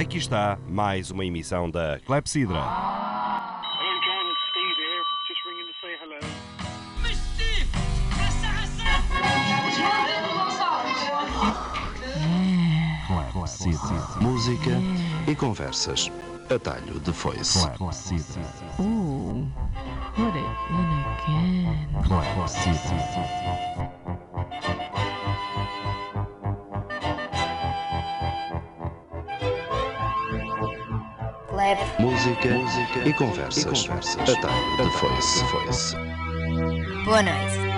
Aqui está mais uma emissão da Clepsidra. Música e conversas. Atalho de foice. It again. Música, música e conversas. Atalho de foice. foice. Boa noite.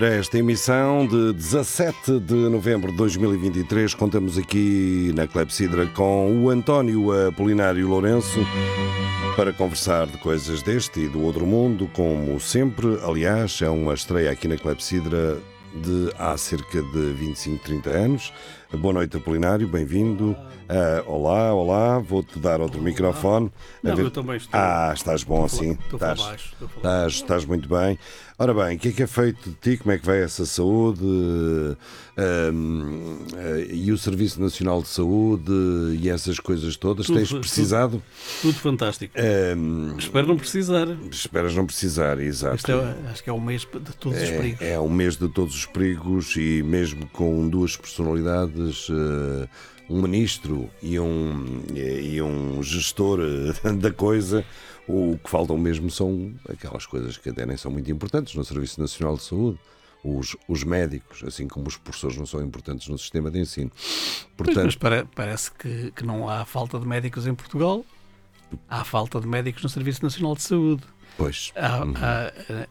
Para esta emissão de 17 de novembro de 2023, contamos aqui na Clepsidra com o António Apolinário Lourenço para conversar de coisas deste e do outro mundo, como sempre. Aliás, é uma estreia aqui na Clepsidra de há cerca de 25, 30 anos. Boa noite, Apolinário, bem-vindo. Ah, olá, olá, vou-te dar outro microfone. A Não, ver- eu também estou. Ah, estás bom assim. Estou a falar Estás- baixo. Estou Estás, estás muito bem. Ora bem, o que é que é feito de ti? Como é que vai essa saúde? Ahm, eh, e o Serviço Nacional de Saúde e essas coisas todas? Tudo, Tens tudo. precisado? Tudo fantástico. Ahm, Espero não precisar. esperas não precisar, exato. É, acho que é o mês de todos os perigos. É, é um mês de todos os perigos e mesmo com duas personalidades, eh, um ministro e um, e um gestor eh, da coisa, o que faltam mesmo são aquelas coisas que até nem são muito importantes no Serviço Nacional de Saúde. Os, os médicos, assim como os professores não são importantes no sistema de ensino. Portanto, mas pare- parece que, que não há falta de médicos em Portugal. Há falta de médicos no Serviço Nacional de Saúde. pois, Há- há, eh,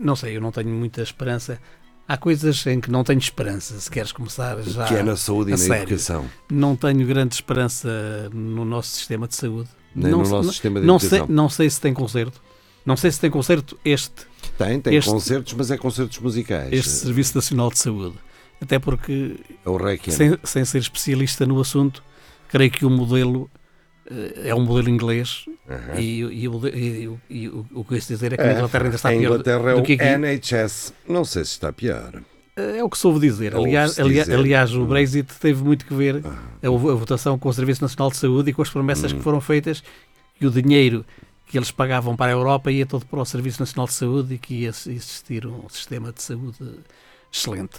não sei, eu não tenho muita esperança. Há coisas em que não tenho esperança, se queres começar já. que é na saúde e na sério. educação. Não tenho grande esperança no nosso sistema de saúde. Nem não no nosso não- sistema de não sei, educação. não sei se tem conserto. Não sei se tem conserto este, Tem, tem este- concertos, mas é concertos musicais. este Serviço Nacional de Saúde. Até porque, É o sem, sem ser especialista no assunto, creio que o modelo é um modelo inglês Aham. e, e, e e o, que eu dizer é que É, na Inglaterra ainda está a pior do- Inglaterra é o que aqui. NHS. Não sei se está pior. É o que soube dizer. Aliás, aliás, dizer. aliás, o Hum. Brexit teve muito que ver Ah. a, a votação com o Serviço Nacional de Saúde e com as promessas Hum. que foram feitas e o dinheiro que eles pagavam para a Europa ia todo para o Serviço Nacional de Saúde e que ia existir um sistema de saúde excelente.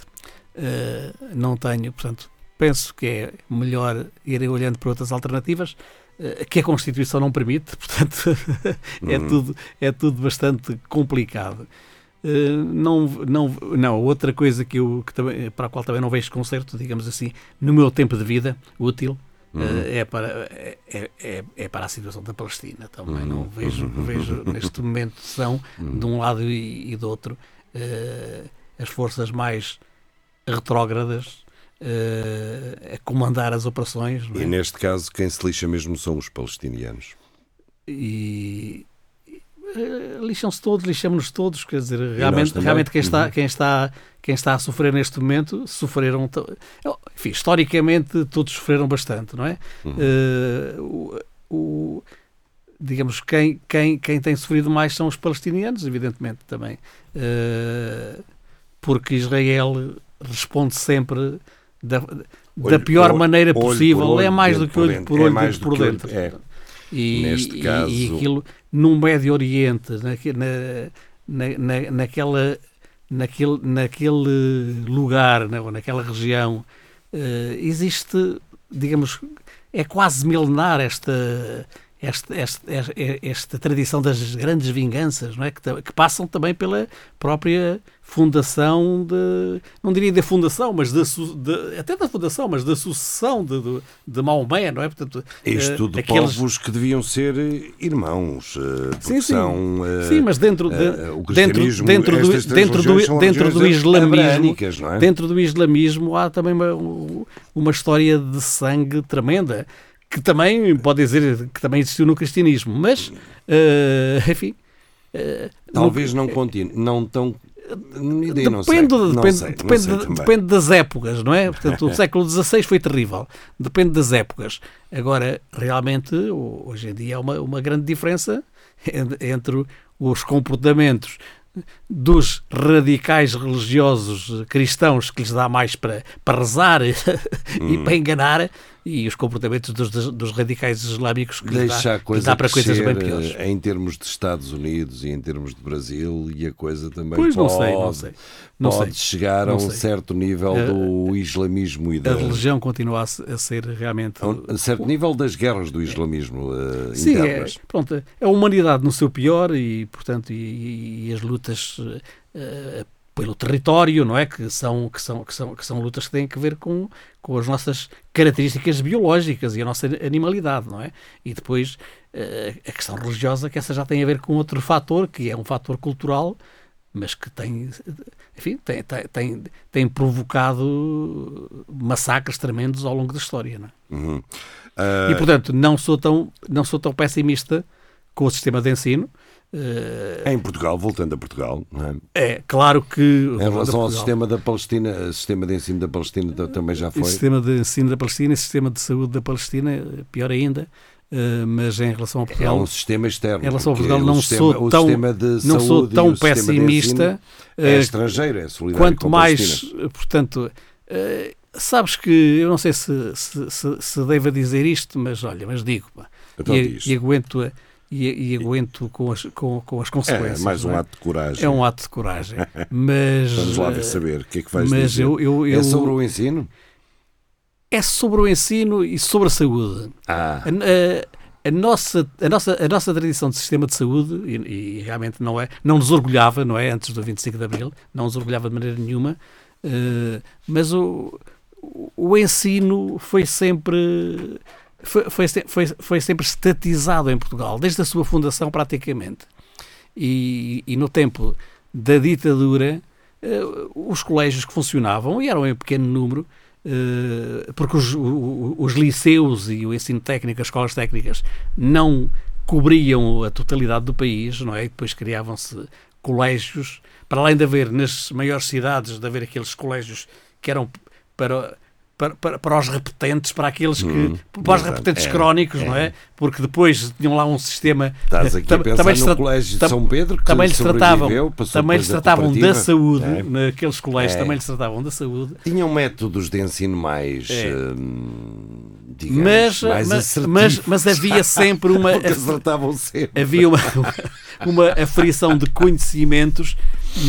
Eh, não tenho, portanto, penso que é melhor ir olhando para outras alternativas eh, que a Constituição não permite, portanto, é, Hum. tudo, é tudo bastante complicado. Uh, não, não, não, outra coisa que eu, que também, para a qual também não vejo conserto, digamos assim, no meu tempo de vida útil, uh, é, para, é, é, é para a situação da Palestina. Também não vejo, vejo neste momento são de um lado e, e do outro uh, as forças mais retrógradas uh, a comandar as operações. é? E neste caso, quem se lixa mesmo são os palestinianos. e eh, lixam-se todos, lixamos-nos todos, quer dizer, realmente, realmente quem, está, Uhum. quem, está, quem está a sofrer neste momento, sofreram, enfim, historicamente todos sofreram bastante, não é? Uhum. Eh, o, o- digamos, quem, quem, quem tem sofrido mais são os palestinianos, evidentemente também, Eh, porque Israel responde sempre da, da Olho- pior olho- maneira possível, olho, é mais do que por olho por É olho, do por dentro. é. E, Neste e- caso- e aquilo no Médio Oriente, na, na, na- naquela, naquele, naquele lugar, na, naquela região, eh, existe, digamos, é quase milenar esta, esta, esta, esta, tradição das grandes vinganças, não é? Que, que passam também pela própria fundação de, não diria da fundação, mas da, de- até da fundação, mas da sucessão de, de, de Maomé, não é? Portanto, Isto eh, de aqueles- povos que deviam ser eh, irmãos. eh, Sim, sim. São, Sim, mas dentro, de- o dentro, dentro, do, dentro, do, dentro do islamismo, é? dentro do islamismo há também uma, uma história de sangue tremenda que também pode dizer que também existiu no cristianismo, mas eh, enfim, eh, Talvez não continue, não tão. Ideia, não sei. Depende, Não depende, sei, não depende, sei também. depende das épocas, não é? Portanto, o século XVI foi terrível. Depende das épocas. Agora, realmente, ho- hoje em dia há uma, uma grande diferença en- entre os comportamentos dos radicais religiosos cristãos que lhes dá mais para, para rezar e Hum. para enganar e os comportamentos dos, dos- radicais islâmicos que lhes Deixa dá, a que lhes coisa dá para coisas bem piores. eh, em termos de Estados Unidos e em termos de Brasil e a coisa também Pois não pode, sei, não sei. Não pode sei. chegar a Não um sei. certo nível do islamismo e da, A religião continua a se- a ser realmente a um a certo nível das guerras do islamismo eh, Sim, é, internas. pronto, é a humanidade no seu pior e, portanto, e, e as lutas eh, pelo território, não é? Que são, que, são, que, são, que são lutas que têm a ver com, com as nossas características biológicas e a nossa animalidade, não é? E depois eh, a questão religiosa, que essa já tem a ver com outro fator, que é um fator cultural, mas que tem, enfim, tem, tem, tem, provocado massacres tremendos ao longo da história, não é? Uhum. Ah, E, portanto, não sou tão, não sou tão pessimista com o sistema de ensino. Eh, em Portugal, voltando a Portugal, é? É claro que. em relação ao sistema da Palestina, o sistema de ensino da Palestina ta- também já O foi. sistema de ensino da Palestina e o sistema de saúde da Palestina, eh, pior ainda. eh, mas em relação a É Portugal, um sistema externo. em relação a Portugal, o não sistema- sou o tão, não sou tão o pessimista. É estrangeiro, é solidário quanto mais, portanto, eh, sabes que eu não sei se, se, se, se devo dizer isto, mas olha, mas digo, pá, Então e, e aguento, a- e, e aguento com as, com, com as É consequências. mais um é? ato de coragem. É um ato de coragem. Mas, Vamos lá ver saber o que é que vais mas dizer. eu, eu, eu- É sobre o ensino? é sobre o ensino e sobre a saúde. Ah, A, a- a nossa, a, nossa, a nossa tradição de sistema de saúde, e, e realmente não é, não nos orgulhava, não é? Antes do 25 de Abril, não nos orgulhava de maneira nenhuma, eh, mas o- o ensino foi sempre. Foi, foi, foi, foi sempre estatizado em Portugal, desde a sua fundação praticamente. E, e no tempo da ditadura, eh, os colégios que funcionavam, e eram em pequeno número, eh, porque os, os liceus e o ensino técnico, as escolas técnicas, não cobriam a totalidade do país, não é? E depois criavam-se colégios, para além de haver nas maiores cidades, de haver aqueles colégios que eram para. Para, para, para os repetentes, para aqueles que. Hum, para os repetentes É, crónicos, não é? Porque depois tinham lá um sistema. estás aqui tam- a pensar também no colégio de São Pedro, que também lhes tratavam, também lhes tratavam da saúde, É. naqueles colégios É. também lhes tratavam da saúde, Tinham métodos de ensino mais, É. hum, digamos, mas, mais mas, mas, mas havia sempre uma, acertavam sempre. havia uma, uma aferição de conhecimentos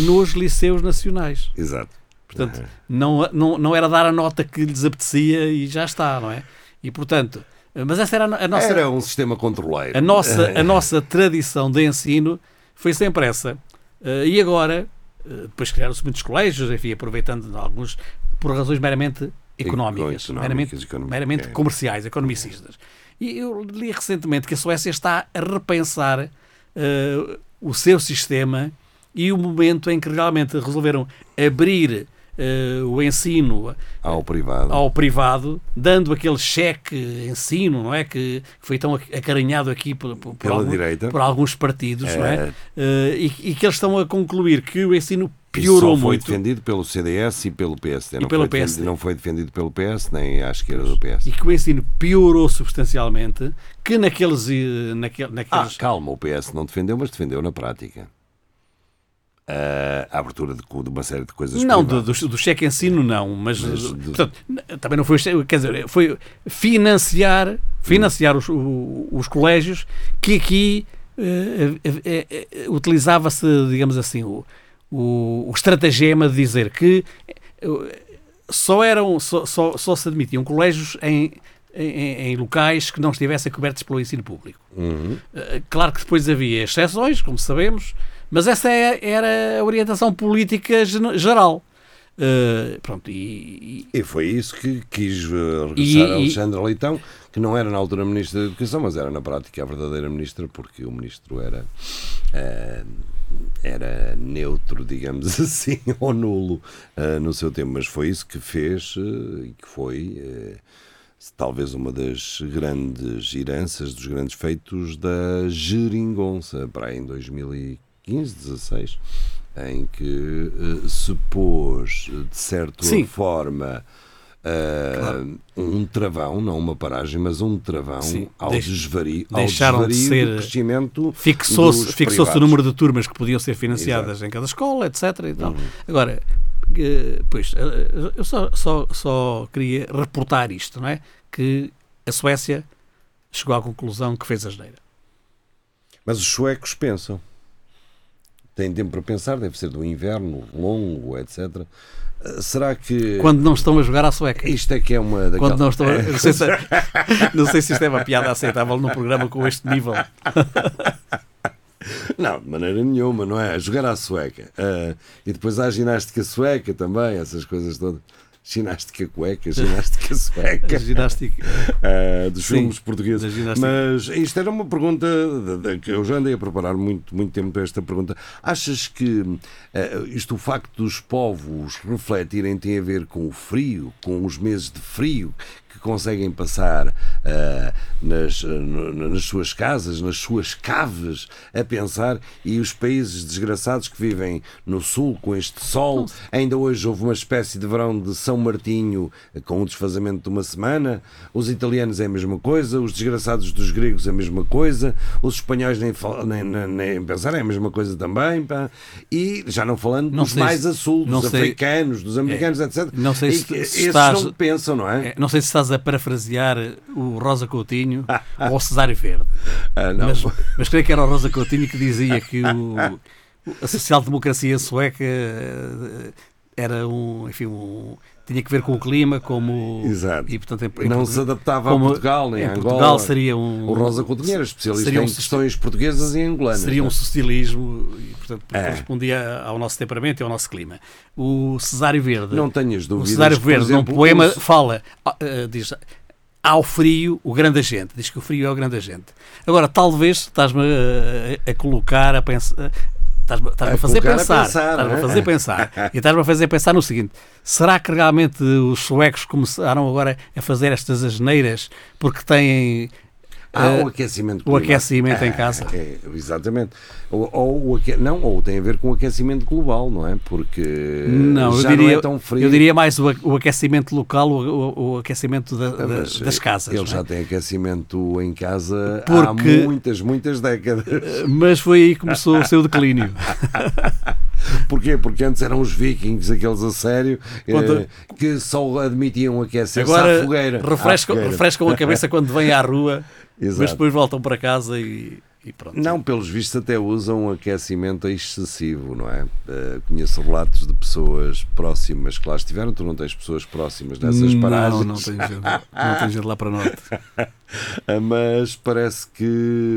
nos liceus nacionais. Exato. Portanto, não, não, não era dar a nota que lhes apetecia e já está, não é? E portanto, mas essa era a no- a nossa, Era um sistema controleiro. a nossa, a nossa tradição de ensino foi sempre essa. Eh, e agora, eh, depois criaram-se muitos colégios, enfim, aproveitando alguns por razões meramente económicas, Económicas, meramente, económicas, meramente é. comerciais, economicistas. E eu li recentemente que a Suécia está a repensar eh, o seu sistema e o momento em que realmente resolveram abrir eh, o ensino Ao privado. ao privado, dando aquele cheque ensino, não é? Que foi tão acarinhado aqui por, por, por algum- por alguns partidos, não é? É. Eh, e, e que eles estão a concluir que o ensino piorou só foi muito. defendido pelo CDS e pelo PSD. E não, pelo foi PSD. defendido, não foi defendido pelo PS nem à esquerda do PS. E que o ensino piorou substancialmente, que naqueles. eh, naquele, Ah, naqueles calma, o PS não defendeu, mas defendeu na prática. Ah, a abertura de, de uma série de coisas não, do, do, do cheque ensino não, mas, Mas eh, do- portanto, também não foi, quer dizer, foi financiar, financiar os, os colégios que aqui eh, eh, eh, eh, utilizava-se, digamos assim, o, o, o estratagema de dizer que eh, só eram, só, só, só se admitiam colégios em em, em- locais que não estivessem cobertos pelo ensino público. Uhum. Eh, Claro que depois havia exceções, como sabemos, mas essa é- era a orientação política geral. Eh, pronto, e, e- E foi isso que quis eh, regressar a e- Alexandre Leitão, que não era na altura Ministra da Educação, mas era na prática a verdadeira Ministra, porque o Ministro era, eh, era neutro, digamos assim, ou nulo eh, no seu tempo. Mas foi isso que fez e que foi talvez uma das grandes heranças, dos grandes feitos da Geringonça, para aí em 2015, 16 em que eh, se pôs, de certa Sim. forma, eh, um travão, não uma paragem, mas um travão Sim. ao Deix- desvario, ao deixaram de desvario ser- do crescimento fixou-se fixou o número de turmas que podiam ser financiadas em cada escola, etc. E tal. Uhum. Agora, eh, pois, eu só, só, só queria reportar isto, não é? Que a Suécia chegou à conclusão que fez a geneira. Mas os suecos pensam. Têm tempo para pensar, deve ser do inverno longo, etc. Eh, Será que Quando não estão a jogar à sueca. isto é que é uma daquelas... Quando não estão a... não, sei se, não sei se isto é uma piada aceitável num programa com este nível. Não, de maneira nenhuma, não é? A jogar à sueca. Ah, e depois há a ginástica sueca também, essas coisas todas. Ginástica cueca, ginástica sueca. Ginástica. ah, dos Sim, filmes portugueses. Mas isto era uma pergunta que eu já andei a preparar muito, muito tempo para esta pergunta. Achas que ah, isto, o facto dos povos refletirem, tem a ver com o frio, com os meses de frio que conseguem passar ah, nas, no- nas suas casas, nas suas caves, a pensar, e os países desgraçados que vivem no sul com este sol, ainda hoje houve uma espécie de verão de São Martinho eh, com o desfazamento de uma semana, os italianos é a mesma coisa, os desgraçados dos gregos é a mesma coisa, os espanhóis nem, nem, nem, nem pensar é a mesma coisa também, pá. e já não falando Não dos mais se- a sul, dos sei- africanos, dos americanos, etc. não sei E se- que se esses estás- não pensam, não é? É, Não sei se estás a parafrasear o Rosa Coutinho ou o Cesário Verde. Ah. Mas, mas creio que era o Rosa Coutinho que dizia que o, o- a social-democracia sueca eh, era um, enfim, um, tinha que ver com o clima, como Exato. e portanto em- em não Portugal- se adaptava como a Portugal, nem em Angola. Portugal seria um O Rosa Coutinho era especialista seria um em questões portuguesas e angolanas. seria um é? socialismo e portanto É. correspondia ao nosso temperamento e ao nosso clima. O Cesário Verde Não tenhas o dúvidas. Cesário que, por Verde, exemplo, num poema, o- fala, ah, ah, diz, ao frio, o grande agente. Diz que o frio é o grande agente. Agora, talvez, estás-me a, a colocar a pensar. Estás-me estás-me A a fazer pensar, estás-me a é? fazer pensar e estás-me a fazer pensar no seguinte: será que realmente os suecos começaram agora a fazer estas asneiras porque têm Há eh, o aquecimento o climático. aquecimento em casa? É, exatamente. Ou, ou, o não, ou tem a ver com o aquecimento global, não é? Porque Não, eu já diria, não é tão frio. eu diria mais o, o aquecimento local, o, o- o aquecimento da- Ah, da- mas das casas. Ele é? já tem aquecimento em casa Porque- há muitas, muitas décadas. Mas foi aí que começou o seu declínio. Porquê? Porque antes eram os vikings, aqueles a sério, Quando- eh, que só admitiam aquecer-se à fogueira. À refrescam, fogueira. refrescam a cabeça quando vêm à rua, mas Exato. depois voltam para casa e, e pronto. Não, pelos vistos até usam um aquecimento excessivo, não é? Eh, conheço relatos de pessoas próximas que lá estiveram, tu não tens pessoas próximas nessas paragens, Não, não tem gente, não tem gente lá para norte. Ah, mas parece que,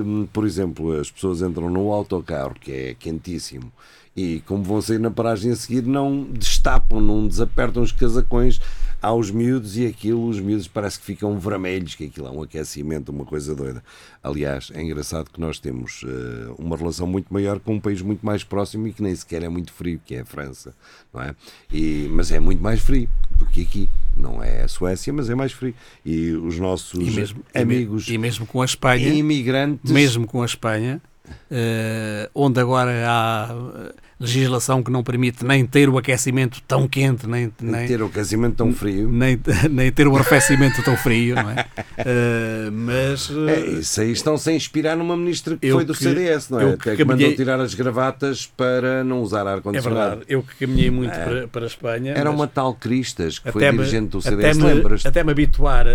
hum, por exemplo, as pessoas entram no autocarro, que é quentíssimo, e como vão sair na paragem a seguir, não destapam, não desapertam os casacões aos miúdos e aquilo, os miúdos parece que ficam vermelhos, que aquilo é um aquecimento, uma coisa doida. Aliás, é engraçado que nós temos eh, uma relação muito maior com um país muito mais próximo e que nem sequer é muito frio, que é a França, não é? E, mas é muito mais frio do que aqui. Não é a Suécia, mas é mais frio. E os nossos E mesmo, me- amigos e mesmo com a Espanha, imigrantes. mesmo com a Espanha, eh, onde agora há legislação que não permite nem ter o aquecimento tão quente, nem, nem, ter o aquecimento tão frio. nem, nem ter o arrefecimento tão frio, não é? Eh, mas É, isso aí estão-se a inspirar numa ministra que foi do que- CDS, não é? Até que que mandou tirar as gravatas para não usar é ar-condicionado. verdade, eu que caminhei muito para, para a Espanha. Era uma tal Cristas que foi até me- dirigente do até CDS, me- lembras? Até me habituar,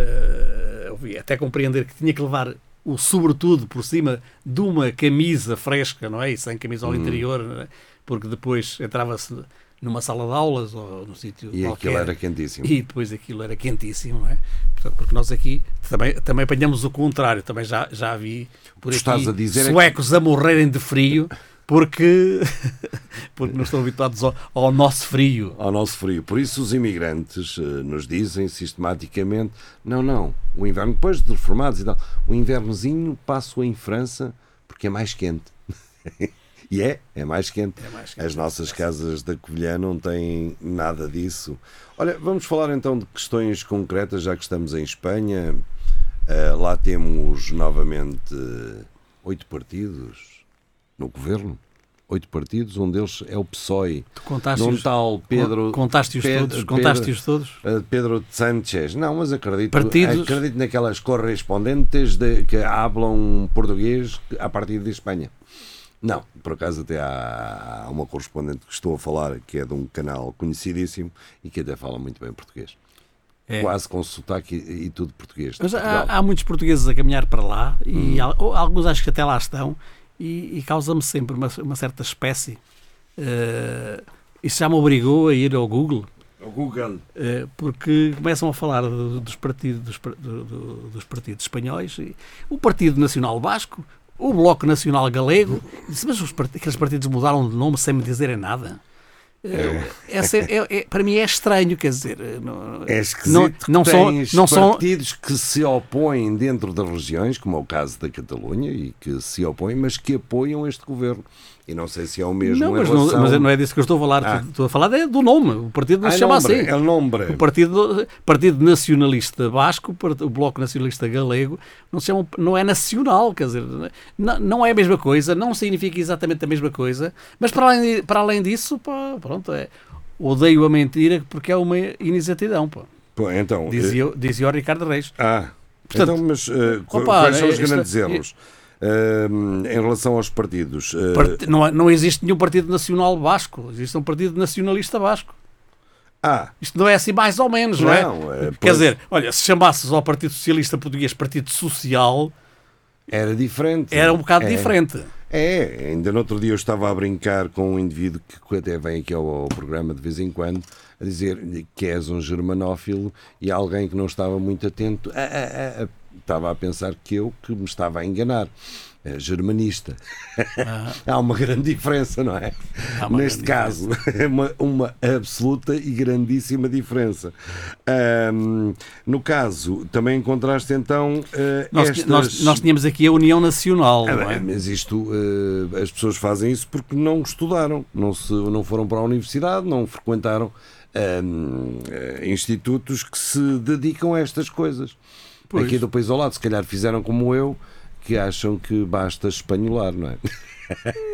ouvir, até compreender que tinha que levar o sobretudo por cima de uma camisa fresca, não é? E sem camisola Hum. interior, é? Porque depois entrava-se numa sala de aulas ou num sítio E qualquer. aquilo era quentíssimo. E depois aquilo era quentíssimo, não é? Portanto, porque nós aqui também, também apanhamos o contrário. Também já, já vi por que aqui a é que- suecos a morrerem de frio porque, porque não estão habituados ao, ao nosso frio. ao nosso frio. Por isso os imigrantes eh, nos dizem sistematicamente: não, não, o inverno, depois de reformados e tal, o invernozinho passo em França porque é mais quente. e é, é mais quente. mais quente. As nossas casas da Covilhã não têm nada disso. Olha, vamos falar então de questões concretas, já que estamos em Espanha. Eh, lá temos novamente eh, oito partidos no governo. Oito partidos, um deles é o PSOE. Tu contaste Num tal Pedro. contaste-os todos? Contaste-os todos? Uh, Pedro Sánchez. Não, mas acredito, Partidos- acredito naquelas correspondentes de, que hablam português a partir de Espanha. Não, por acaso até há uma correspondente que estou a falar que é de um canal conhecidíssimo e que até fala muito bem português. É. Quase com sotaque e, e tudo português. Mas há, há muitos portugueses a caminhar para lá Hum. e ou alguns acho que até lá estão e, e causa-me sempre uma, uma certa espécie. eh, isso já me obrigou a ir ao Google O Google. eh, porque começam a falar do- dos, partidos, dos, do- do- dos partidos espanhóis, e o Partido Nacional Basco, o Bloco Nacional Galego. disse, mas os part- aqueles partidos mudaram de nome sem me dizerem nada. Eh, essa é- é- é- para mim é estranho, quer dizer, eh, não- É esquisito não, não são, tens não são, partidos que se opõem dentro das regiões, como é o caso da Catalunha, e que se opõem, mas que apoiam este governo. E não sei se é o mesmo Não, mas, relação... não, mas não é disso que eu estou a falar. Ah. Estou a falar é do nome. O partido não Ah, se chama nombre, assim. É o nome. O Partido, Partido Nacionalista Basco, o Bloco Nacionalista Galego, não, se chama, não é nacional, quer dizer, não, não é a mesma coisa, não significa exatamente a mesma coisa, mas para além, para além disso, pá, pronto, é, odeio a mentira porque é uma inexatidão, pá. Pô, Então, Dizia, dizia o Ricardo Reis. Ah, Portanto, então, mas eh, qu- opa, quais são os grandes erros? Eh, em relação aos partidos. eh, Não, não existe nenhum Partido Nacional Basco, existe um Partido Nacionalista Basco. ah, Isto não é assim mais ou menos, não, Não, é? é, Quer pois. dizer, olha, se chamasses ao Partido Socialista Português Partido Social, era diferente. era um bocado É. diferente. É, ainda no outro dia eu estava a brincar com um indivíduo que até vem aqui ao, ao programa de vez em quando a dizer que és um germanófilo e alguém que não estava muito atento ah, ah, ah, estava a pensar que eu que me estava a enganar. É germanista. Há uma grande diferença, não é? Neste caso, é uma, uma absoluta e grandíssima diferença. Ahm, no caso, também encontraste então eh, Nós, estas... nós, nós tínhamos aqui a União Nacional, Ah, não é? mas isto, eh, as pessoas fazem isso porque não estudaram, não, se, não foram para a universidade, não frequentaram eh, institutos que se dedicam a estas coisas. Pois. Aqui do país ao lado, se calhar fizeram como eu, que acham que basta espanholar, não é?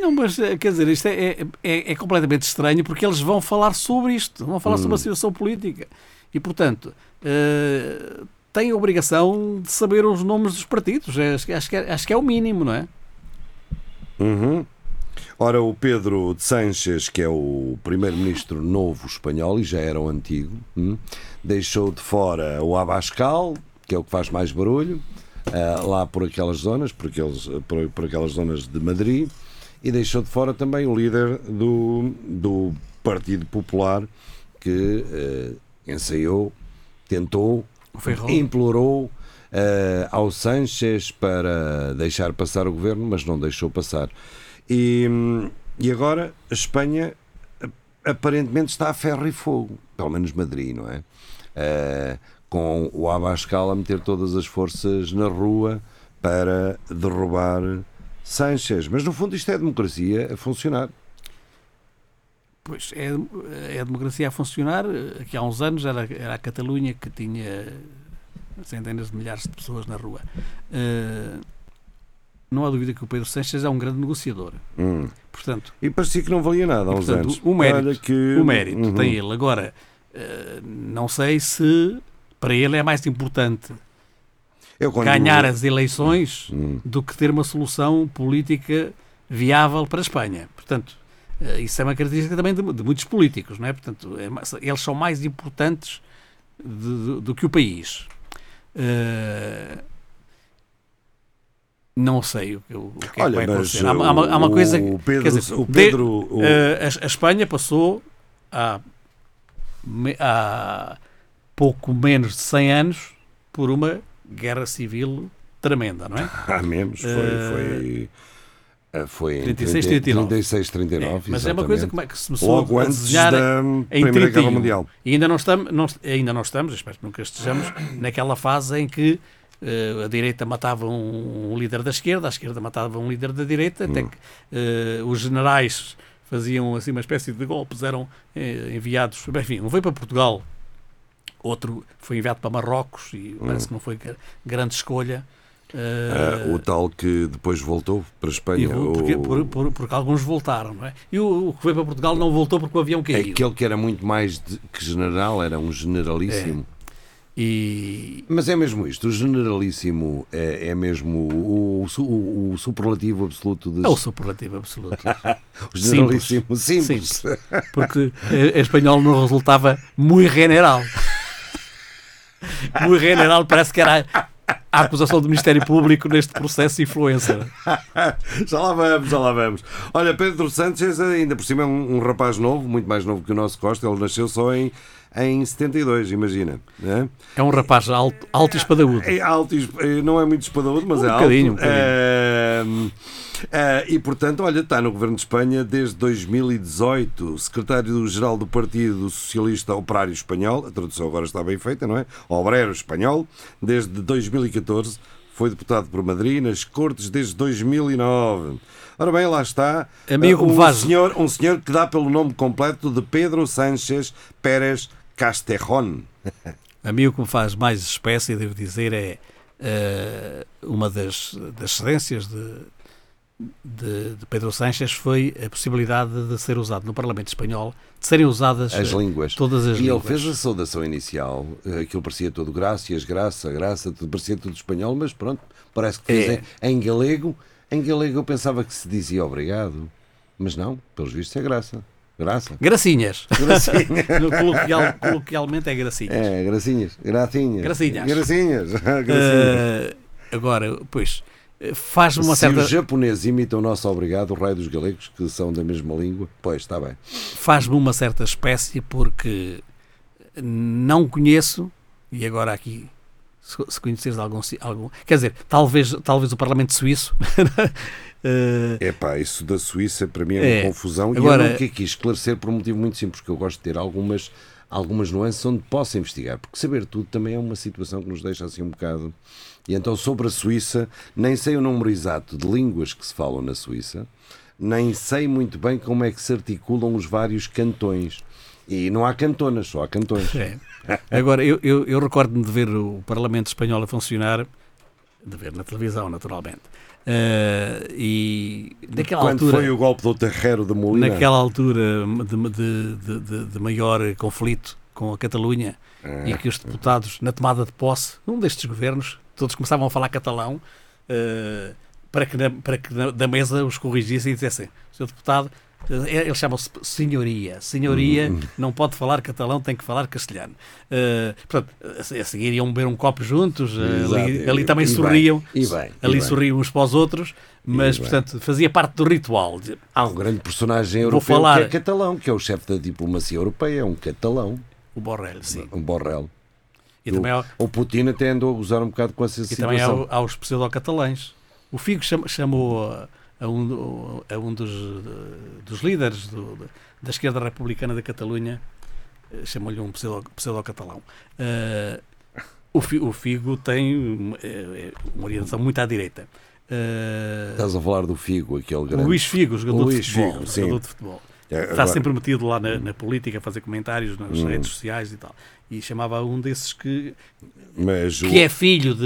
Não, mas eh, quer dizer, isto é, é, é- é completamente estranho porque eles vão falar sobre isto, vão falar Hum. sobre a situação política. E, portanto, eh, têm a obrigação de saber os nomes dos partidos. É, Acho, que- acho, que é, acho que é o mínimo, não é? Uhum. Ora, o Pedro de Sánchez, que é o primeiro-ministro novo espanhol e já era o antigo, hum, deixou de fora o Abascal, que é o que faz mais barulho, ah, lá por aquelas zonas, por, aqueles, por, por aquelas zonas de Madrid, e deixou de fora também o líder do, do Partido Popular, que eh, ensaiou, tentou, implorou eh, ao Sánchez para deixar passar o governo, mas não deixou passar. E, e agora a Espanha aparentemente está a ferro e fogo, pelo menos Madrid, não é? Eh, com o Abascal a meter todas as forças na rua para derrubar Sánchez. Mas no fundo isto é democracia a funcionar. Pois, é, é a democracia a funcionar. Aqui há uns anos era, era a Catalunha que tinha centenas de milhares de pessoas na rua. Eh, não há dúvida que o Pedro Sanches é um grande negociador. Hum. Portanto, E parecia que não valia nada há uns portanto, anos. o mérito, que... o mérito Uhum. tem ele. Agora, eh, não sei se para ele é mais importante quando- ganhar as eleições Hum. do que ter uma solução política viável para a Espanha. Portanto, eh, isso é uma característica também de, de muitos políticos, não é? Portanto, é eles são mais importantes de- do- do que o país. Eh, não sei o, que- o que é que Olha, vai acontecer. Há, uma- há uma, coisa. o Pedro, quer dizer, o de- Pedro o- eh, a, a Espanha passou me- há pouco menos de 100 anos por uma guerra civil tremenda, não é? Há menos, foi. Eh, foi eh, foi em 36, 30 39. 36, 39. É, mas é uma coisa é que se começou Logo a desenhar da em Primeira Guerra 31. Mundial. E ainda não estamos, não, ainda não estamos, espero que nunca estejamos, naquela fase em que eh, a direita matava um, um líder da esquerda, a esquerda matava um líder da direita, Hum. até que eh, os generais faziam assim uma espécie de golpes, eram eh, enviados, enfim, um veio para Portugal, outro foi enviado para Marrocos e parece que não foi gra- grande escolha. Ah, o tal que depois voltou para a Espanha. porque, o- por- por- porque alguns voltaram, não é? E o, o que foi para Portugal não voltou porque o avião caiu. Aquele que era muito mais de- que general, era um generalíssimo. E, Mas é mesmo isto, o generalíssimo é, é mesmo o, o- o superlativo absoluto de É o superlativo absoluto. o generalíssimo simples. Simples. Porque eh, em espanhol não resultava muito general. Muito general parece que era a acusação do Ministério Público neste processo de influencer. já lá vamos, já lá vamos. Olha, Pedro Sánchez, ainda por cima, é um, um rapaz novo, muito mais novo que o nosso Costa. Ele nasceu só em, em 72, imagina. Né? É um rapaz alto, alto e espadaúdo. É alto, e eh, não é muito espadaúdo, mas Um é alto. bocadinho, um bocadinho. Eh, eh, e portanto, olha, está no governo de Espanha desde 2018, secretário-geral do Partido Socialista Operário Espanhol, a tradução agora está bem feita, não é? Obrero Espanhol, desde 2014. Foi deputado por Madrid nas Cortes desde 2009. Ora bem, lá está. Amigo, eh, um, Vaz- senhor, um senhor que dá pelo nome completo de Pedro Sánchez Pérez Castejón. A mim o que me faz mais espécie, devo dizer, é eh, uma das, das cedências de, de, de Pedro Sánchez foi a possibilidade de ser usado no Parlamento Espanhol, de serem usadas As eh, línguas. todas as E ele línguas. fez a saudação inicial, eh, aquilo parecia todo graças, graça, graça, tudo parecia tudo espanhol, mas pronto, parece que fez É. em, em galego. Em galego eu pensava que se dizia obrigado, mas não, pelos vistos é graça. Graça. Gracinhas. Gracinha. No coloquial- coloquialmente é gracinhas. É, gracinhas, gracinhas. Gracinhas. Gracinhas. Gracinhas. Eh, agora, pois, faz-me uma Se certa, os japoneses imitam o nosso obrigado, o raio dos galegos, que são da mesma língua, pois está bem. faz-me uma certa espécie porque não conheço, e agora aqui, se, se conheceres algum, algum. Quer dizer, talvez, talvez o Parlamento Suíço. eh, Epá, isso da Suíça para mim é uma É. confusão Agora- e eu nunca quis esclarecer por um motivo muito simples, que eu gosto de ter algumas, algumas nuances onde possa investigar, porque saber tudo também é uma situação que nos deixa assim um bocado. E então sobre a Suíça, nem sei o número exato de línguas que se falam na Suíça, nem sei muito bem como é que se articulam os vários cantões. E não há cantonas, só há cantões. é. Agora, eu, eu, eu recordo-me de ver o Parlamento Espanhol a funcionar, de ver na televisão, naturalmente. Eh, e naquela Quando altura. foi o golpe do Terreiro de Molina? naquela altura de, de- de- de- maior conflito com a Catalunha Ah. e que os deputados, na tomada de posse, num destes governos, todos começavam a falar catalão eh, para que, na, para que na- da mesa os corrigissem e dissessem: Sr. deputado, eh, eles chamam-se senhoria. Senhoria Hum. não pode falar catalão, tem que falar castelhano. Eh, portanto, a seguir iam beber um copo juntos, ali, ali também E bem, sorriam. bem, e ali bem. sorriam uns para os outros, mas, bem. portanto, fazia parte do ritual. Há um grande personagem europeu falar- que é catalão, que é o chefe da diplomacia europeia, é um catalão, O Borrell, sim. um Borrell. E O- também há, O Putin até andou a gozar um bocado com essa e também há, situação. há os pseudo-catalães. O Figo cham- chamou a, um, a um dos, eh, dos líderes do- da esquerda republicana da Catalunha, eh, chamou-lhe um pseudo- pseudo-catalão. Eh, o, Fi- o Figo tem eh, uma orientação muito à direita. Eh, Estás a falar do Figo, aquele grande. Luís Figo, jogador Luís de futebol. Figo, jogador de futebol. É, Está agora- sempre metido lá na, na política, a fazer comentários nas Hum. redes sociais e tal. E chamava um desses que, Mas o- que é filho de,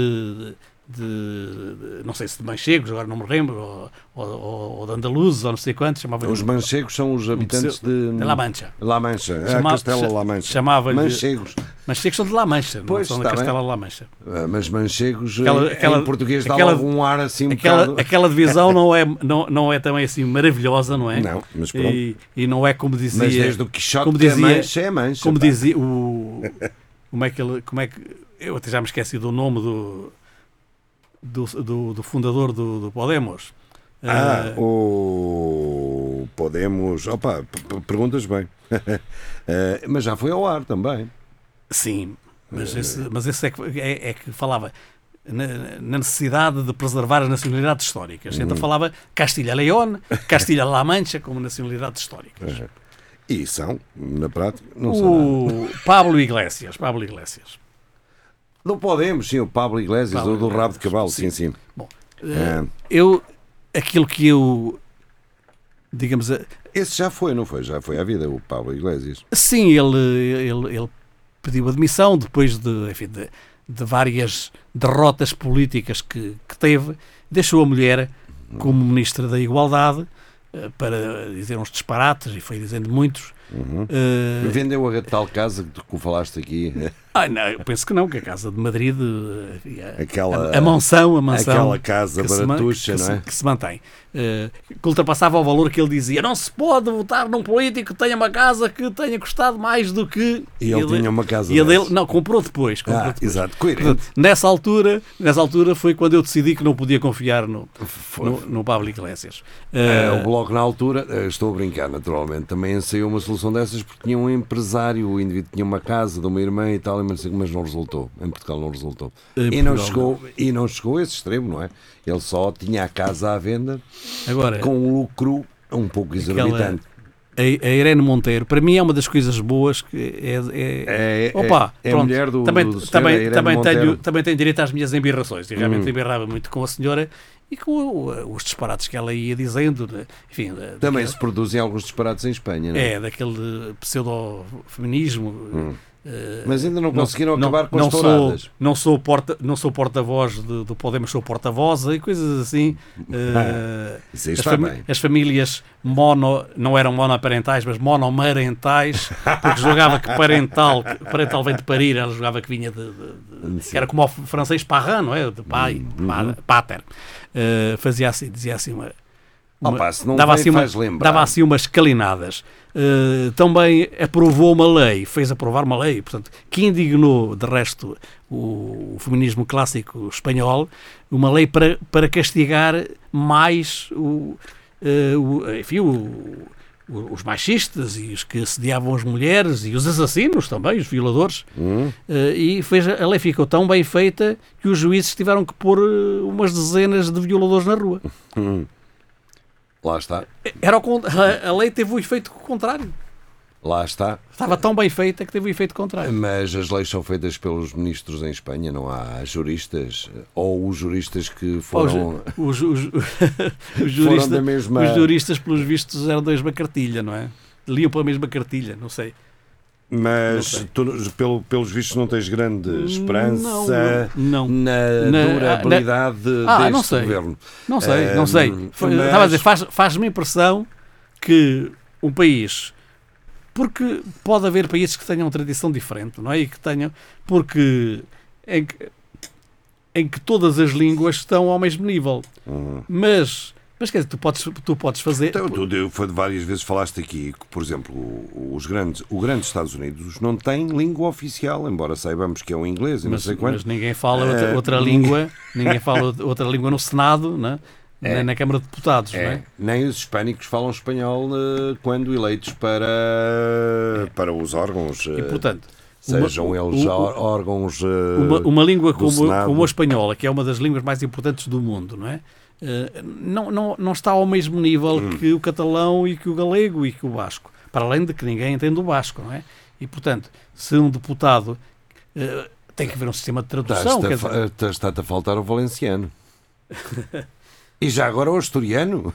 de- de- não sei se de manchegos, agora não me lembro, ou, ou, ou de andaluzes, ou não sei quantos, chamava os manchegos são os habitantes de. de La Mancha. La Mancha. É a Chama- Castela La Mancha. chamava-lhe- Manchegos. Manchegos são de La Mancha, não Pois, são da bem. Castela La Mancha. Ah, Mas manchegos Aquela- em- aquela- em português dá aquela- logo um ar assim um Aquela, bocado. aquela divisão não é, não, não é também assim maravilhosa, não é? Não, mas pronto. E, e não é como dizia. Mas desde o Quixote como é dizia- mancha, é mancha. como pá. dizia o como é que ele como é que eu até já me esqueci do nome do do, do, do fundador do, do Podemos Ah, Uh, o Podemos. Opa, perguntas bem. Eh, mas já foi ao ar também. Sim, mas esse, mas esse é, que, é, é que falava na, necessidade de preservar as nacionalidades históricas. Então falava Castilha-León, Castilha-La Mancha como nacionalidades históricas. E são, na prática, não são nada. O Pablo Iglesias, Pablo Iglesias. Não podemos, sim, o Pablo Iglesias, Pablo o do rabo de cavalo, sim. sim, sim. Bom, É. eu, aquilo que eu, digamos, a- Esse já foi, não foi? Já foi à vida, o Pablo Iglesias. Sim, ele, ele, ele pediu admissão depois de, enfim, de, de várias derrotas políticas que, que teve. Deixou a mulher como Ministra da Igualdade eh, para dizer uns disparates, e foi dizendo muitos. Uhum. Eh, Vendeu a tal casa que tu falaste aqui, ah, não, eu penso que não, que a Casa de Madrid, eh, Aquela- a, a mansão, a mansão aquela casa que se ma- baratuxa, que não se- é? que se mantém, eh, que ultrapassava o valor que ele dizia. Não se pode votar num político que tenha uma casa que tenha custado mais do que. E ele de- tinha uma casa E dessas. não, comprou depois. Comprou Ah, depois. exato, coerente. Nessa altura, nessa altura foi quando eu decidi que não podia confiar no, no, no Pablo Iglesias. Eh, Eh, o Bloco, na altura, eh, estou a brincar naturalmente, também ensaiou uma solução dessas porque tinha um empresário, o indivíduo tinha uma casa de uma irmã e tal, mas não resultou. Em Portugal não resultou. Em E não, chegou, e não chegou a esse extremo, não é? Ele só tinha a casa à venda agora, com um lucro um pouco exorbitante. a, a Irene Monteiro, para mim é uma das coisas boas que é. é- É, Opa, é, é pronto, mulher do, também, do também, também, Monteiro. tenho, também tenho direito às minhas embirrações. E realmente Hum. embirrava muito com a senhora e com os disparates que ela ia dizendo. Enfim, Também daquele- se produzem alguns disparates em Espanha, não é? É, daquele pseudo-feminismo. eh, Mas ainda não conseguiram não- acabar com não as sou, touradas. não sou porta não sou porta-voz do Podemos, sou porta-voz e coisas assim. Isso aí as, fami- as famílias mono, não eram monoparentais, mas monomarentais, porque julgava que parental, parental vem de parir, ela julgava que vinha de. de- de- que era como o francês parent, não é? De pai, Uhum. pa- pater. Eh, fazia assim, dizia assim uma. Opa, se não dava, vem, assim uma, lembrar. dava assim umas calinadas. Eh, também aprovou uma lei, fez aprovar uma lei, portanto, que indignou, de resto, o, o feminismo clássico espanhol, uma lei para, para castigar mais o, eh, o- enfim, o- os machistas e os que assediavam as mulheres e os assassinos também, os violadores. Hum? Eh, e fez, a lei ficou tão bem feita que os juízes tiveram que pôr umas dezenas de violadores na rua. Hum. Lá está. Era a, a lei teve o efeito contrário. Lá está. Estava tão bem feita que teve o efeito contrário. Mas as leis são feitas pelos ministros em Espanha, não há juristas ou os juristas que foram. Os, os, os, os juristas, da mesma- os juristas, pelos vistos, eram da mesma cartilha, não é? Liam pela mesma cartilha, não sei. Não Mas tu, pelo, pelos vistos não tens grande esperança Não, não. na, Na- durabilidade Ah, deste não sei. governo. Não sei, não sei. Mas- Estava a dizer, faz- faz-me impressão que um país. Porque pode haver países que tenham tradição diferente, não é? E que tenham. Porque. Em que, em que todas as línguas estão ao mesmo nível. Hum. Mas. Mas quer dizer, tu podes, tu podes fazer. Então, tu, tu, várias vezes falaste aqui que, por exemplo, os grandes, o grande Estados Unidos não tem língua oficial, embora saibamos que é o inglês e não mas, sei quanto. mas ninguém fala outra, Eh, outra língua, ninguém fala outra língua no Senado, né? É. nem na Câmara de Deputados, É, é? nem os hispânicos falam espanhol eh, quando eleitos para, para os órgãos, E eh, portanto, uma- sejam eles o- o- ó- órgãos. eh, uma, uma língua como, como a espanhola, que é uma das línguas mais importantes do mundo, não é? Eh, não, não, não está ao mesmo nível Hum. que o catalão e que o galego e que o basco. Para além de que ninguém entende o basco, não é? E, portanto, se um deputado eh, tem que haver um sistema de tradução, Está-te fa- dizer, está- está-te a faltar o valenciano. e já agora o asturiano.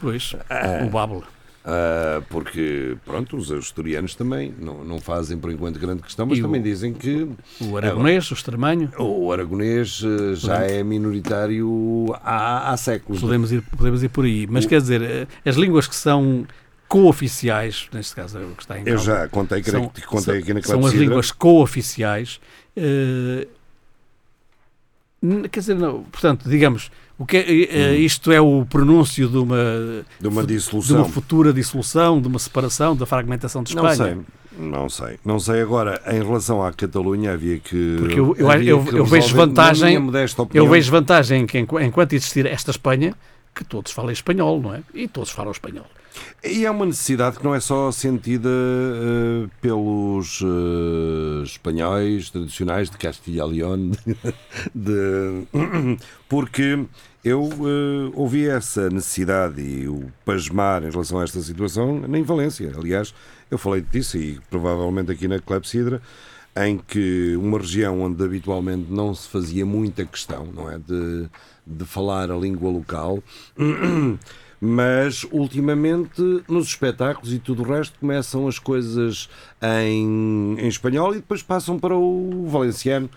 pois, É. o bábula. Ah, porque, pronto, os asturianos também não, não fazem por enquanto grande questão, mas E o- também dizem que O aragonês, o extremanho, o aragonês eh, já é minoritário há, há séculos. podemos ir, podemos ir por aí. Mas quer dizer, eh, as línguas que são cooficiais, neste caso é o que está em Eu causa, já contei, são, que te contei são- aqui na são as línguas cooficiais. n- quer dizer, não, portanto, digamos, o que é, eh, eh, isto é o pronúncio de uma, Hum. de uma fu- de dissolução. uma futura dissolução, de uma separação, da fragmentação de Não Espanha. sei, não sei. Não sei agora, em relação à Catalunha havia que. Porque eu- eu- eu- eu vejo vantagem- Eu vejo vantagem que, enqu- enquanto existir esta Espanha, que todos falem espanhol, não é? E todos falam espanhol. E é uma necessidade que não é só sentida eh, pelos eh, espanhóis tradicionais de Castilha e León, porque eu eh, ouvi essa necessidade e o pasmar em relação a esta situação em Valência. Aliás, eu falei disso e provavelmente aqui na Clepsidra, em que uma região onde habitualmente não se fazia muita questão, não é, de, de falar a língua local, mas ultimamente nos espetáculos e tudo o resto começam as coisas em, em espanhol e depois passam para o valenciano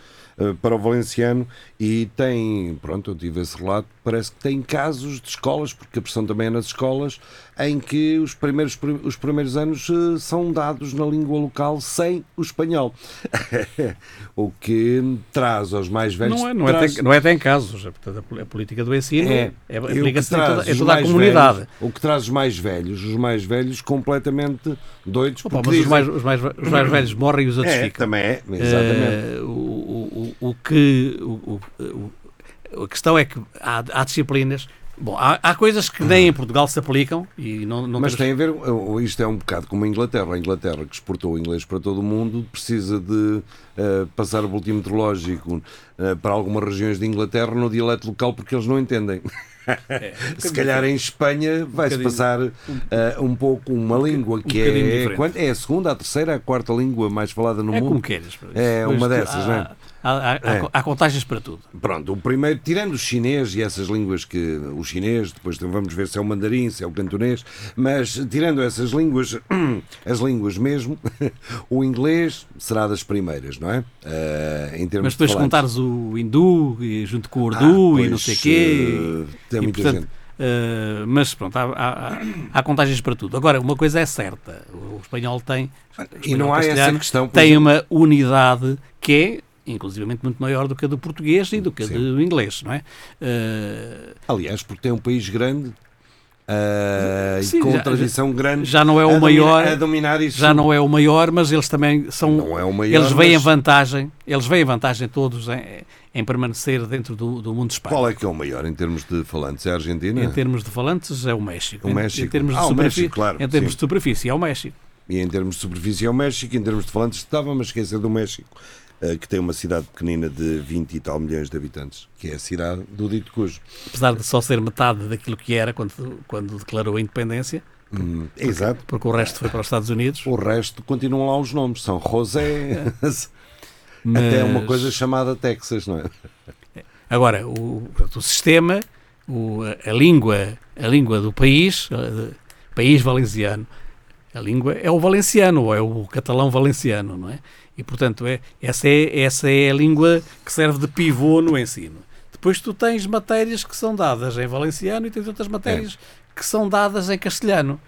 para o valenciano e tem, pronto, eu tive esse relato, parece que tem casos de escolas, porque a pressão também é nas escolas, em que os primeiros, os primeiros anos eh, são dados na língua local sem o espanhol. o que traz aos mais velhos... Não é, não, é traz- até, não é até em casos. é, Portanto, a pol- a política do ensino é, é, aplica-se em traz toda, os toda a comunidade. velhos- o que traz os mais velhos, os mais velhos completamente doidos. Opa, mas os dizem- mais, os, mais, os mais velhos morrem e os outros é, ficam. também é, exatamente. Eh, o, o, que. O, o- a questão é que há, há disciplinas. Bom, há, há coisas que nem em Portugal se aplicam e não, não Mas temos- tem a ver, isto é um bocado como a Inglaterra. A Inglaterra, que exportou o inglês para todo o mundo, precisa de uh, passar o boletim meteorológico uh, para algumas regiões de Inglaterra no dialeto local porque eles não entendem. Se calhar em Espanha vai-se bocadinho- passar uh, um pouco uma língua que é, quant- é a segunda, a terceira, a quarta língua mais falada no É mundo. como queiras. É uma dessas, há, não é? Há, há- É. há contagens para tudo. Pronto, o primeiro, tirando o chinês e essas línguas que. O chinês, depois vamos ver se é o mandarim, se é o cantonês, mas tirando essas línguas, as línguas mesmo, o inglês será das primeiras, não é? Eh, em termos Mas depois de contares o hindu e junto com o Ah, urdu e pois, não sei o quê. eh, tem e, muita portanto, gente. eh, mas pronto, há, há, há- contagens para tudo. Agora, uma coisa é certa: o espanhol tem. o E espanhol não há essa questão. Tem exemplo, uma unidade que é, inclusivamente, muito maior do que a do português e do que a Sim. do inglês, não é? Eh, Aliás, porque tem um país grande eh, Sim, e com já- tradição grande. já não é o maior. Dominar isso. já não é o maior, mas eles também são. Não é o maior, eles veem mas- vantagem, eles veem vantagem todos em, em permanecer dentro do, do mundo de Espanha. Qual é que é o maior em termos de falantes? É a Argentina? Em termos de falantes é o México. O Em- México. Em, termos de Ah, superfície, México, claro, em termos sim. de superfície é o México. E em termos de superfície é o México, em termos de falantes estava, mas esquecer do México, que tem uma cidade pequenina de 20 e tal milhões de habitantes, que é a cidade do dito cujo. Apesar de só ser metade daquilo que era quando, quando declarou a independência, Hum, exato. porque o resto foi para os Estados Unidos. O resto continuam lá os nomes, são José, Mas, até uma coisa chamada Texas, não é? Agora, o, o sistema, o- a, língua, a língua do país, eh, país valenciano, a língua é o valenciano, ou é o catalão valenciano, não é? E, portanto, é, essa, é, essa é a língua que serve de pivô no ensino. Depois tu tens matérias que são dadas em valenciano e tens outras matérias que são dadas em castelhano.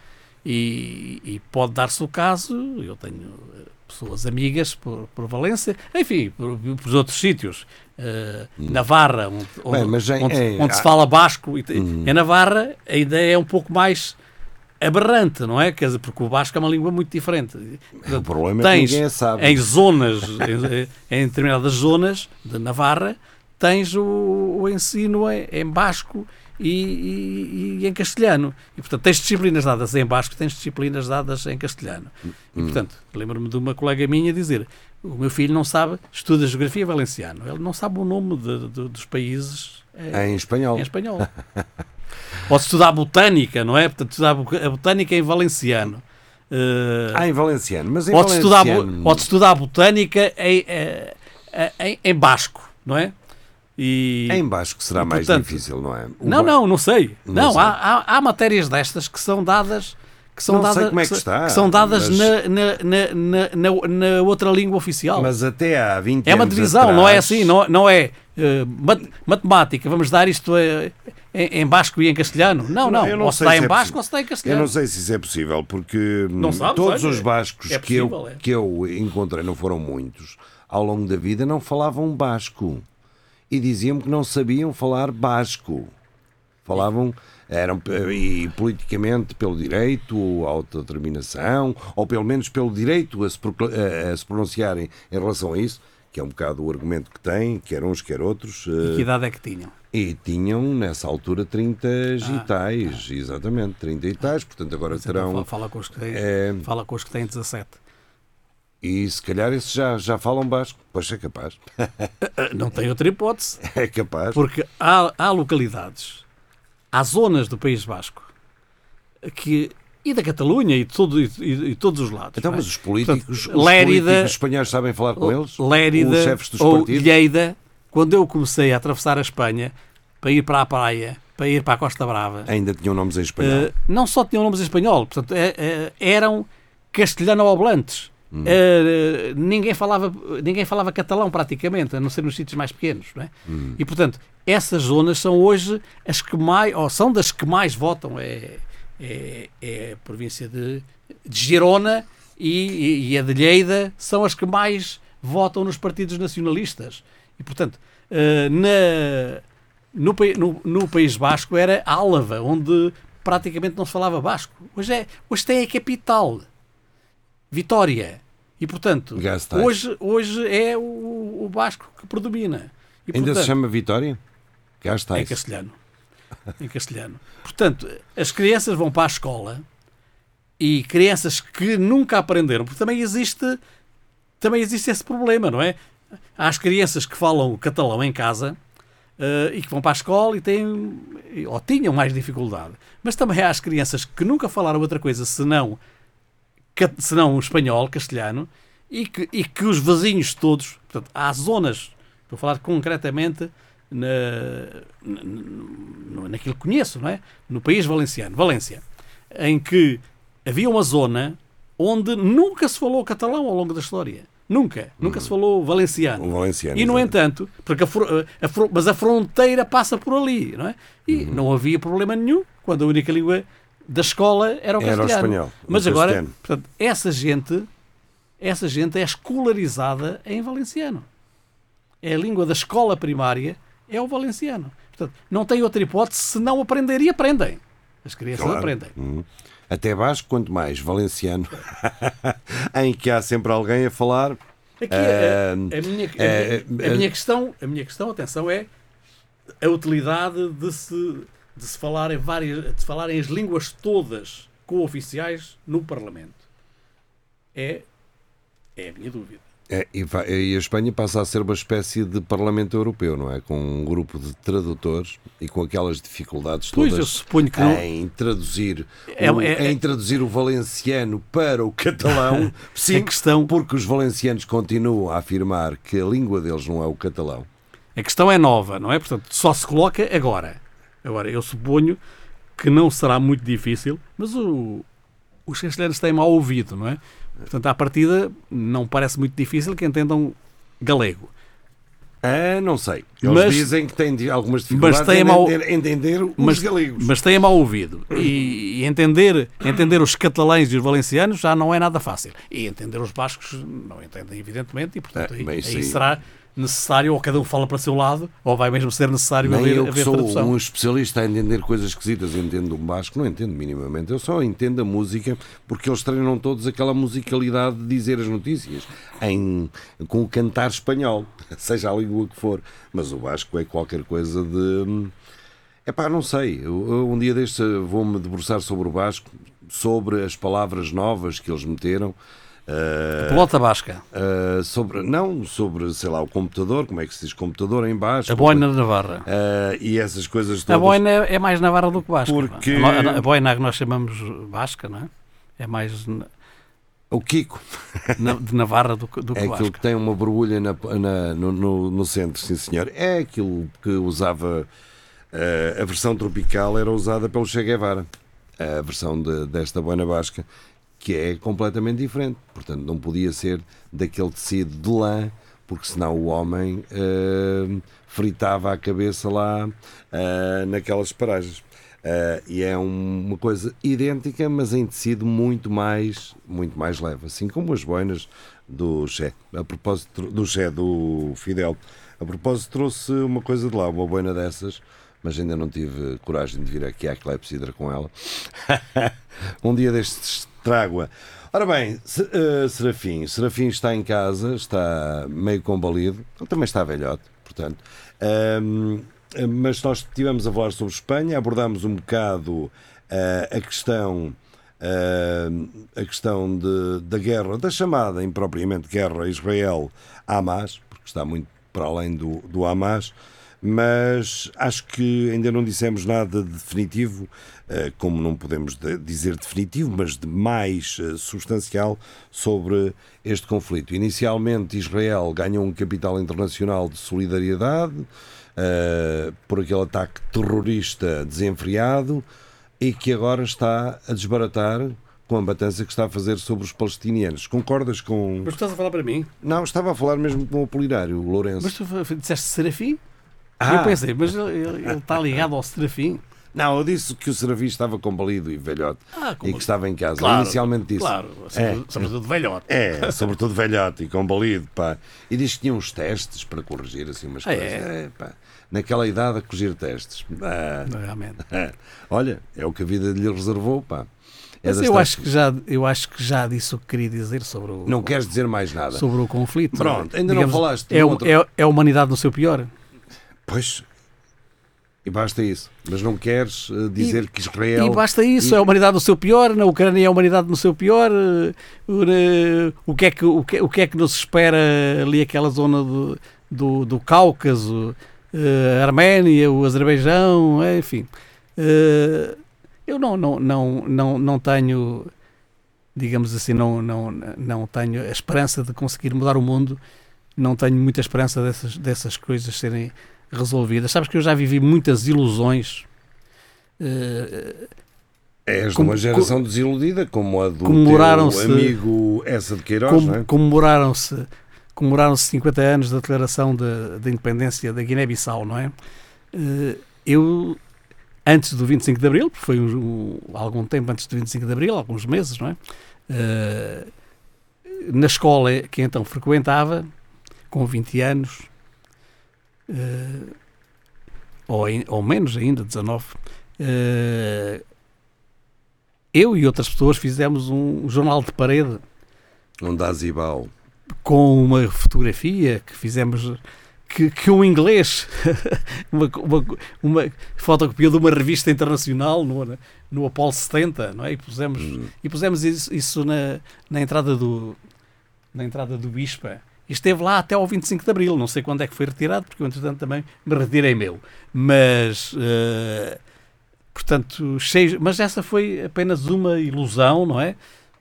E, e pode dar-se o caso, eu tenho eh, pessoas amigas por, por Valência, enfim, por, por outros sítios, eh, Navarra, onde, Bem, em- onde- onde se fala basco, e Hum. em Navarra a ideia é um pouco mais aberrante, não é? Quer dizer, porque o basco é uma língua muito diferente. O problema é que Tens ninguém a sabe. em zonas, em, em determinadas zonas de Navarra, tens o, o ensino em, em basco e, e- e em castelhano. E, portanto, tens disciplinas dadas em basco, tens disciplinas dadas em castelhano. E, portanto, lembro-me de uma colega minha dizer: o meu filho não sabe, estuda geografia valenciano, ele não sabe o nome de- de- dos países eh, Em espanhol. em espanhol. Se estudar botânica, não é? Portanto, estudar a botânica em valenciano. Eh, Ah, em valenciano. Mas em Pode estudar, pode estudar botânica em, eh, eh, em, em basco, não é? E... Em basco será mais portanto, difícil, não é? O Não, ba- não, não sei. Não Não, sei. Há, há, há matérias destas que são dadas que são Não sei dadas como é que está, que são dadas mas- na, na, na, na, outra língua oficial. Mas até há 20 é uma anos divisão, não é atrás- assim, não, não é eh, mat- matemática, vamos dar isto eh, em, em basco e em castelhano. Não, não, Eu não ou se dá se em é basco possível. ou se dá em Eu castelhano. não sei se isso é possível, porque hum, sabes, todos olha, os bascos é que, eu, é. que eu encontrei, não foram muitos, ao longo da vida não falavam basco. E diziam que não sabiam falar basco. Falavam, eram, e politicamente, pelo direito à autodeterminação, ou pelo menos pelo direito a se, a se pronunciarem em relação a isso, que é um bocado o argumento que têm, quer uns, quer outros. E que eh, idade é que tinham? E tinham nessa altura 30 Ah, e tais, exatamente, 30 e tais, portanto agora Então, terão. fala, fala com os que têm, É. fala com os que têm 17. E se calhar esses já, já falam basco. Pois é capaz. Ah, Não tem outra hipótese, É capaz. porque há, há localidades, há zonas do País Basco que, e da Catalunha e, de todo, e, e- todos os lados. Então, é? mas os políticos, Portanto, os Lérida- políticos espanhóis sabem falar com eles? Lérida Os chefes dos ou partidos? Lleida, quando eu comecei a atravessar a Espanha para ir para a praia, para ir para a Costa Brava, Ainda tinham nomes em espanhol. eh, não só tinham nomes em espanhol, portanto, eh, eh, eram castelhano-oblantes. Hum. Eh, ninguém, falava, ninguém falava catalão praticamente, a não ser nos sítios mais pequenos. Não é? Hum. E, portanto, essas zonas são hoje as que mais, ou são das que mais votam. É, é, é a província de, de Girona e, e, e a de Lleida são as que mais votam nos partidos nacionalistas. E, portanto, eh, na, no, no, no País Basco era Álava, onde praticamente não se falava basco. Hoje, é, hoje tem a capital, Vitória. E, portanto, hoje, hoje é o, o basco que predomina. E, Ainda se portanto, chama Vitória? Em isso. castelhano. Em castelhano. Portanto, as crianças vão para a escola e crianças que nunca aprenderam, porque também existe, também existe esse problema, não é? Há as crianças que falam catalão em casa eh, e que vão para a escola e têm, ou tinham mais dificuldade. Mas também há as crianças que nunca falaram outra coisa senão, senão espanhol, castelhano, e que, e que os vizinhos todos, portanto, há zonas, estou a falar concretamente na, na- na- naquilo que conheço, não é? No país valenciano, Valência, em que havia uma zona onde nunca se falou catalão ao longo da história. Nunca. Nunca se falou valenciano. O valenciano, E, no entanto, porque a a mas a fronteira passa por ali, não é? E Uhum. não havia problema nenhum quando a única língua da escola era o Era o castelhano. espanhol, o Mas agora, castelhano. portanto, essa gente, essa gente é escolarizada em valenciano. É a língua da escola primária, é o valenciano. Portanto, não tem outra hipótese se não aprender e aprendem. As crianças Claro. aprendem. Hum. Até basco, quanto mais valenciano, em que há sempre alguém a falar. Aqui, a, a minha, a minha- eh, a minha questão, a minha questão, atenção, é a utilidade de se, de se falar em várias, de se falarem as línguas todas co-oficiais no Parlamento. É, é a minha dúvida. É, e, vai- e a Espanha passa a ser uma espécie de Parlamento Europeu, não é? Com um grupo de tradutores e com aquelas dificuldades Pois, todas eu suponho que não. em traduzir É- o, é- em traduzir o valenciano para o catalão. Sim, questão- porque os valencianos continuam a afirmar que a língua deles não é o catalão. A questão é nova, não é? Portanto, só se coloca agora. Agora, eu suponho que não será muito difícil, mas o, os castelhanos têm mau ouvido, não é? Portanto, à partida, não parece muito difícil que entendam galego. Ah, não sei. Eles Mas- dizem que têm algumas dificuldades têm em entender, os mas, galegos. mas têm mau ouvido. E, e entender, entender os catalães e os valencianos já não é nada fácil. E entender os bascos não entendem, evidentemente, e portanto Ah, aí aí- será necessário, ou cada um fala para o seu lado, ou vai mesmo ser necessário Nem haver, eu haver sou tradução. um especialista a entender coisas esquisitas, entendo um basco, não entendo minimamente. Eu só entendo a música porque eles treinam todos aquela musicalidade de dizer as notícias em, com o cantar espanhol, seja a língua que for. Mas o basco é qualquer coisa de. É pá, não sei. Eu, eu um dia deste vou-me debruçar sobre o basco, sobre as palavras novas que eles meteram. Ah, Pelota basca. ah, sobre, não, sobre, sei lá, o computador, como é que se diz computador em basco. A boina de Navarra. Ah, e essas coisas A todas. boina é mais Navarra do que Basca. Porque- é? A, no- a boina que nós chamamos Basca, não é? É mais O Kiko na- de Navarra do, que- do é aquilo Basca. que tem uma borbulha na- na- no, no- no centro, sim senhor. É aquilo que usava. ah, a versão tropical era usada pelo Che Guevara. A versão de- desta boina basca, que é completamente diferente. Portanto, não podia ser daquele tecido de lã, porque senão o homem ah, fritava a cabeça lá ah, naquelas paragens. Ah, e é um- uma coisa idêntica, mas em tecido muito mais, muito mais leve, assim como as boinas do Che. A propósito do Che, do Fidel. A propósito, trouxe uma coisa de lá, uma boina dessas, mas ainda não tive coragem de vir aqui à Clepsidra com ela. um dia destes trago-a. Ora bem, eh, Serafim. Serafim está em casa, está meio combalido. Também está velhote, portanto. Ahm, mas nós estivemos a falar sobre Espanha, abordámos um bocado ah, a questão. ah, a questão de- da guerra, da chamada impropriamente guerra Israel-Hamas, porque está muito para além do, do Hamas, mas acho que ainda não dissemos nada de definitivo, eh, como não podemos de- dizer definitivo, mas de mais eh, substancial sobre este conflito. Inicialmente, Israel ganhou um capital internacional de solidariedade eh, por aquele ataque terrorista desenfreado e que agora está a desbaratar com a batança que está a fazer sobre os palestinianos. Concordas com. Mas estás a falar para mim? Não, estava a falar mesmo com o Apolinário, o Lourenço. Mas tu disseste Serafim? Ah. Eu pensei, mas ele, ele- está ligado ao Serafim. Não, eu disse que o Seravi estava combalido e velhote Ah, e que estava em casa. Claro, Inicialmente disse. Claro, sobretudo, sobretudo velhote. É, sobretudo velhote e combalido, pá. E diz que tinha uns testes para corrigir assim umas Ah, coisas. é? É. Naquela idade a corrigir testes. Ah, Realmente. ah. Olha, é o que a vida lhe reservou, pá. É Mas eu tais- acho, que já, eu acho que já disse o que queria dizer sobre o, Não queres dizer mais nada. sobre o conflito. Pronto, ainda não falaste É, o- outro- é, é a humanidade no seu pior. Pois. E basta isso. Mas não queres eh, dizer que Israel. E basta isso, e- é a humanidade no seu pior, na Ucrânia é a humanidade no seu pior. eh, o, eh, O que é que, o que, o que, é que nos espera ali aquela zona do, do, do Cáucaso, a Arménia, o Azerbaijão, enfim. Eu não, não, não, não, não tenho, digamos assim, não, não, não tenho a esperança de conseguir mudar o mundo, não tenho muita esperança dessas, dessas coisas serem resolvidas. Sabes que eu já vivi muitas ilusões. eh, És de Como- uma geração desiludida, como a do teu amigo essa de Queiroz, Com- não é? comemoraram-se comemoraram-se 50 anos da declaração da da independência da Guiné-Bissau, não é? Eh, Eu, antes do 25 de Abril, porque foi um- um- algum tempo antes do 25 de Abril, alguns meses, não é? Eh, Na escola que então frequentava, com 20 anos, eh, ou, ou menos ainda, 19, eh, eu e outras pessoas fizemos um jornal de parede Um Dazibal. com uma fotografia que fizemos que, que um inglês uma, uma, uma fotocopia de uma revista internacional no, no Apollo 70 não é? e pusemos, e pusemos isso, isso na, na entrada do na entrada do Bispa e esteve lá até ao 25 de Abril não sei quando é que foi retirado porque eu entretanto também me retirei meu mas eh, portanto cheio, mas essa foi apenas uma ilusão não é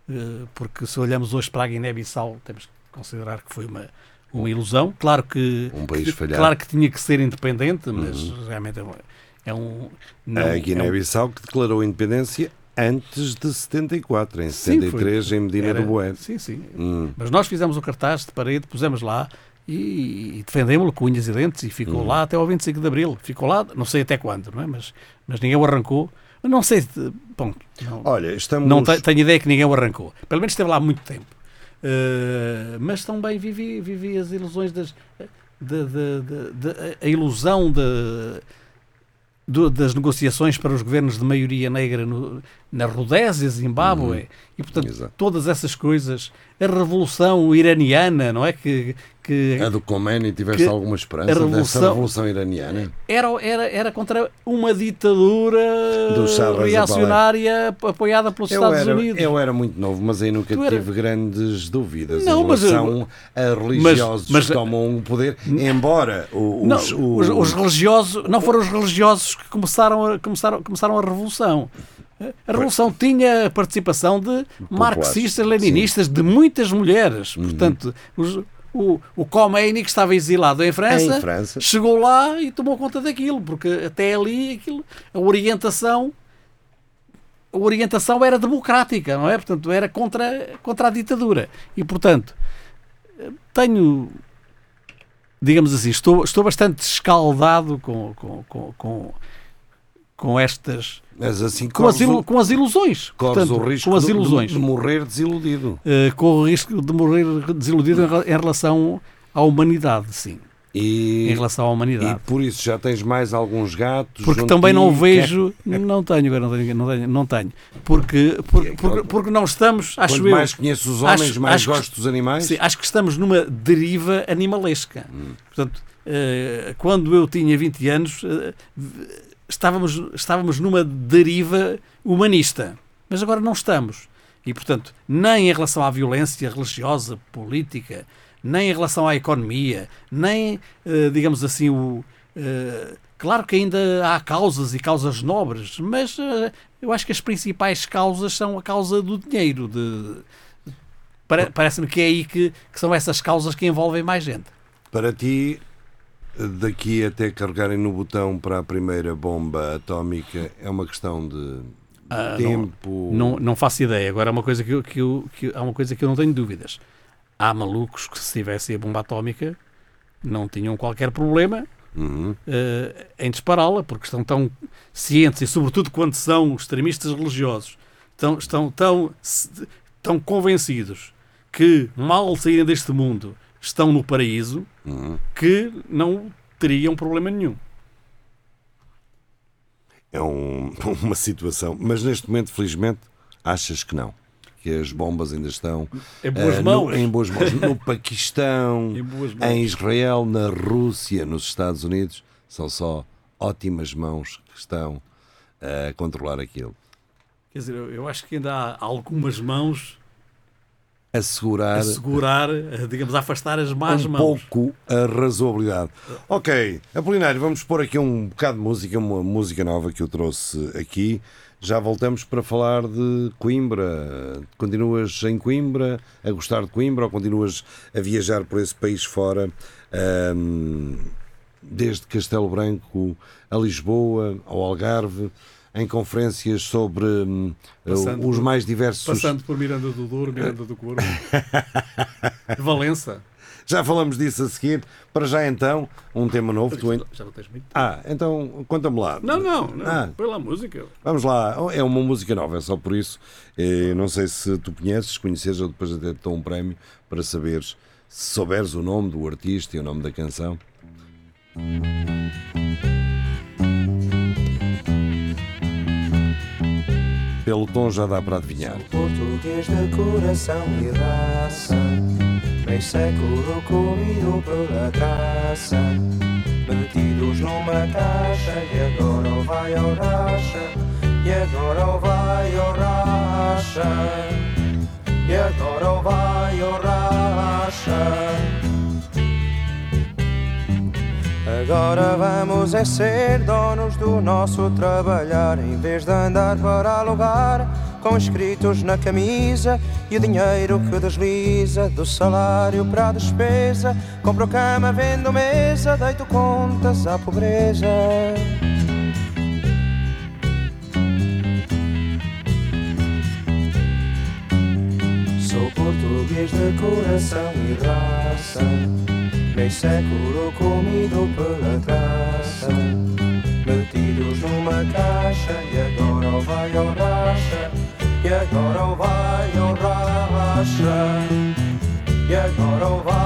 eh, porque se olhamos hoje para a Guiné-Bissau temos que considerar que foi uma, uma ilusão. Claro que, Um país que- claro que tinha que ser independente, mas realmente é, uma- é um. não- a é um- Guiné-Bissau que declarou a independência antes de 74, em Sim, foi- 73, em Medina era- do Boé. Sim, sim. Hum. Mas nós fizemos o cartaz de parede, pusemos lá e, e defendemos-lo com unhas e dentes e ficou Hum. lá até ao 25 de Abril. Ficou lá, não sei até quando, não é? Mas, mas ninguém o arrancou. Não sei, se- bom, não, Olha, estamos. Não te- tenho ideia que ninguém o arrancou. Pelo menos esteve lá há muito tempo. Uh, mas também vivi, vivi as ilusões das. De, de- de- de- a ilusão de, do- das negociações para os governos de maioria negra no, na Rodésia, Zimbábue, e portanto Exato. todas essas coisas, a revolução iraniana, não é? Que, que A do Khomeini, tiveste alguma esperança a dessa revolução- revolução iraniana? era, era, era contra uma ditadura reacionária apoiada pelos Eu Estados era, Unidos. eu era muito novo, mas aí nunca Tu era- tive grandes dúvidas Não, em mas eu- relação a religiosos mas- que tomam o poder, embora o- Não, os, os, os religiosos não foram os religiosos que começaram a, começaram, começaram a revolução. A revolução tinha a participação de marxistas, leninistas, de muitas mulheres. Uhum. Portanto, os- o, o Khomeini, que estava exilado em França, Em França. chegou lá e tomou conta daquilo, porque até ali aquilo, a orientação a orientação era democrática, não é? Portanto, era contra, contra a ditadura. E, portanto, tenho, digamos assim, estou, estou bastante escaldado com, com, com, com, com estas. mas assim Com as, o, com as ilusões. corres Portanto, o risco com as de- de- ilusões. De, morrer desiludido. Eh, com o risco de morrer desiludido em, em relação à humanidade, sim. E, em relação à e humanidade. por isso já tens mais alguns gatos. Porque também não vejo, não tenho, não tenho, não tenho, não tenho. Porque, porque, porque, porque não estamos, acho Quanto eu, mais conheço os homens, acho- mais acho que- gosto dos animais. sim, acho que estamos numa deriva animalesca. Hum. Portanto, eh, quando eu tinha 20 anos, eh, estávamos, estávamos numa deriva humanista. Mas agora não estamos. E, portanto, nem em relação à violência religiosa, política, nem em relação à economia, nem, eh, digamos assim, o. eh, claro que ainda há causas e causas nobres, mas eh, eu acho que as principais causas são a causa do dinheiro. De, pare- Parece-me que é aí que, que são essas causas que envolvem mais gente. Para ti, daqui até carregarem no botão para a primeira bomba atómica, é uma questão de Ah, não- tempo. Não, não faço ideia. Agora, há uma coisa que, eu, que, eu, que há uma coisa que eu não tenho dúvidas. Há malucos que, se tivessem a bomba atómica, não tinham qualquer problema Uhum. eh, em dispará-la, porque estão tão cientes e, sobretudo, quando são extremistas religiosos, estão, estão tão, tão convencidos que, mal saírem deste mundo, estão no paraíso, Uhum. que não teriam problema nenhum. É um- uma situação. Mas neste momento, felizmente, achas que não. Que as bombas ainda estão Em boas ah, mãos. no- em boas mãos. No Paquistão, Em mãos. em Israel, na Rússia, nos Estados Unidos. São só ótimas mãos que estão a controlar aquilo. Quer dizer, eu acho que ainda há algumas mãos A segurar a segurar, a, digamos, afastar as más um mãos. pouco a razoabilidade. Ok, Apolinário, vamos pôr aqui um bocado de música, uma música nova que eu trouxe aqui. Já voltamos para falar de Coimbra. Continuas em Coimbra, a gostar de Coimbra ou continuas a viajar por esse país fora, ahm, desde Castelo Branco a Lisboa, ao Algarve, em conferências sobre hum, os por- mais diversos. Passando por Miranda do Douro, Miranda do Corvo, Valença. Já falamos disso a seguir. Para já então, um tema novo. Tu... Já não tens muito. Ah, então conta-me lá. Não, não, não. Ah. Põe lá a música. Vamos lá, é uma música nova, é só por isso. Eh, não sei se tu conheces, conheces, eu depois até te dou um prémio para saberes se souberes o nome do artista e o nome da canção. Pelo tom já dá para adivinhar. Português de coração e raça, meio século comido pela traça, metidos numa caixa e agora o vai ao racha, e agora vai ao racha, e agora vai ao racha. Agora vamos é ser donos do nosso trabalhar. Em vez de andar para alugar Com escritos na camisa E o dinheiro que desliza Do salário para a despesa Compro cama, vendo mesa Deito contas à pobreza. Sou português de coração e raça Meio século comido pela traça Metidos numa caixa E agora o vai ao racha E agora o vai ao racha E agora o vai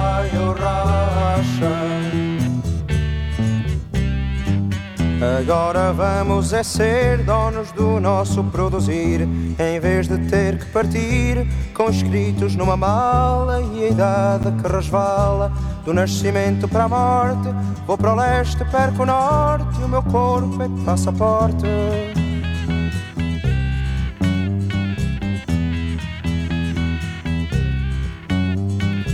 Agora vamos é ser donos do nosso produzir, em vez de ter que partir com escritos numa mala e a idade que resvala do nascimento para a morte. Vou para o leste, perco o norte e o meu corpo é de passaporte.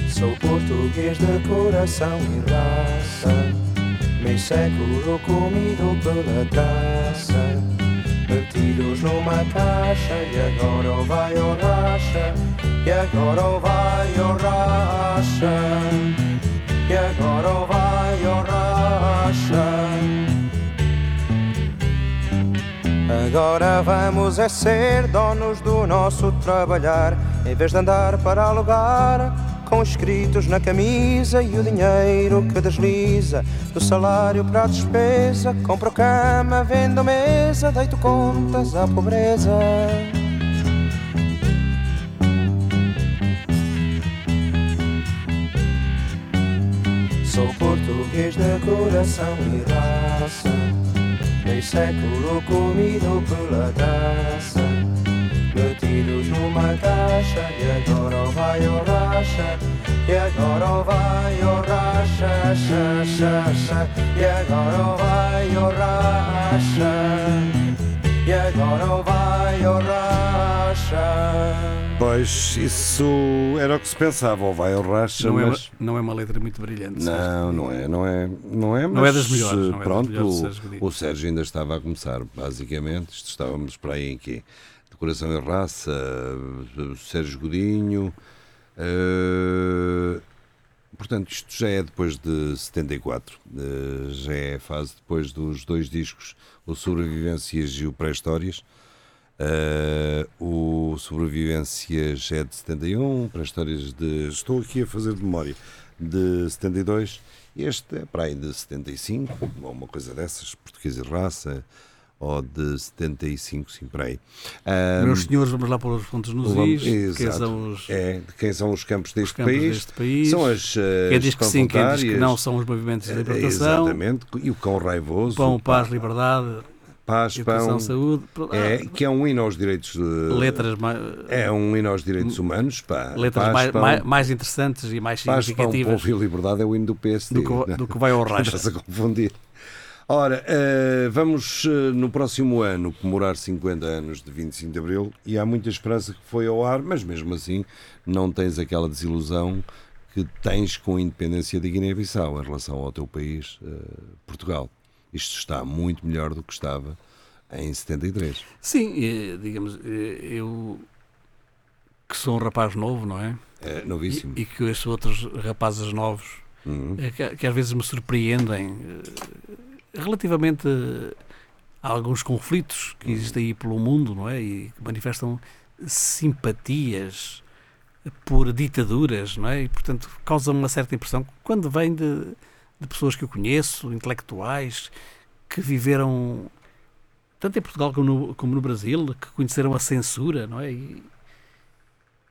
Sou português de coração e raça Meio século comido pela traça Metidos numa caixa E agora vai ao racha. E agora vai ao racha. E agora vai ao racha. Agora vamos é ser donos do nosso trabalhar. Em vez de andar para alugar Com escritos na camisa E o dinheiro que desliza Do salário para a despesa. Compro cama, vendo mesa Deito contas à pobreza. Sou português de coração e raça, meio século comido pela taça, metidos numa caixa e agora vai o racha, e agora vai o racha, xa, xa, xa, e agora vai o racha, e agora vai o racha. Pois, isso era o que se pensava, ou vai ao racha, Não é, uma, mas... não é uma letra muito brilhante. Não, não é, não é, não é, mas Não é das melhores, não é das pronto, melhores o- Sérgio o Sérgio ainda estava a começar, basicamente, isto estávamos para aí em quê? Decoração e raça, Sérgio Godinho, eh, portanto isto já é depois de 74, eh, já é a fase depois dos dois discos, o Sobrevivências e o Pré-Histórias, Uh, o Sobrevivências é de 71, para histórias de. Estou aqui a fazer de memória. De 72. Este é para aí de 75, ou uma coisa dessas, português e raça, ou de 75, sim, para aí. Ah, Meus senhores, vamos lá pôr os pontos nos vamos- is, exato. são os, é, quem são os campos deste os campos país. deste país. São as. eh, quem diz que sim, quem diz que não, são os movimentos de Eh, libertação. Exatamente. E o cão raivoso. Pão, paz, liberdade, paz, pão. saúde. pro- ah, É, que é um hino aos direitos. eh, letras, mais, É um hino aos direitos humanos. Pá. letras Paz, mais, pão, mais, mais interessantes e mais Paz, pão, significativas povo e liberdade é o hino do PSD. do que, do que vai ao racha. Estás a confundir. Ora, eh, vamos eh, no próximo ano comemorar 50 anos de 25 de Abril e há muita esperança que foi ao ar, mas mesmo assim não tens aquela desilusão que tens com a independência de Guiné-Bissau em relação ao teu país, eh, Portugal. Isto está muito melhor do que estava em 73. Sim, digamos, eu que sou um rapaz novo, não é? É E, novíssimo. e que ouço outros rapazes novos Uhum. que, que às vezes me surpreendem relativamente eh, a alguns conflitos que existem aí pelo mundo, não é? E que manifestam simpatias por ditaduras, não é? E, portanto, causa uma certa impressão quando vem de, de pessoas que eu conheço, intelectuais, que viveram tanto em Portugal como no, como no Brasil, que conheceram a censura, não é? E,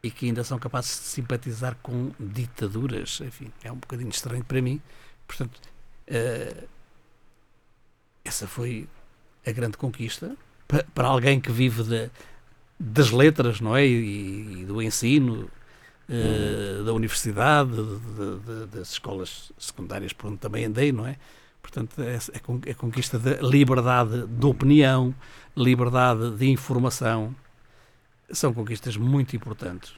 e que ainda são capazes de simpatizar com ditaduras. Enfim, é um bocadinho estranho para mim. Portanto, eh, essa foi a grande conquista pa- para alguém que vive da- das letras, não é? E, e do ensino, eh, da universidade, de- de- de- das escolas secundárias por onde também andei, não é? Portanto, é é con- é conquista da liberdade de opinião, liberdade de informação. São conquistas muito importantes.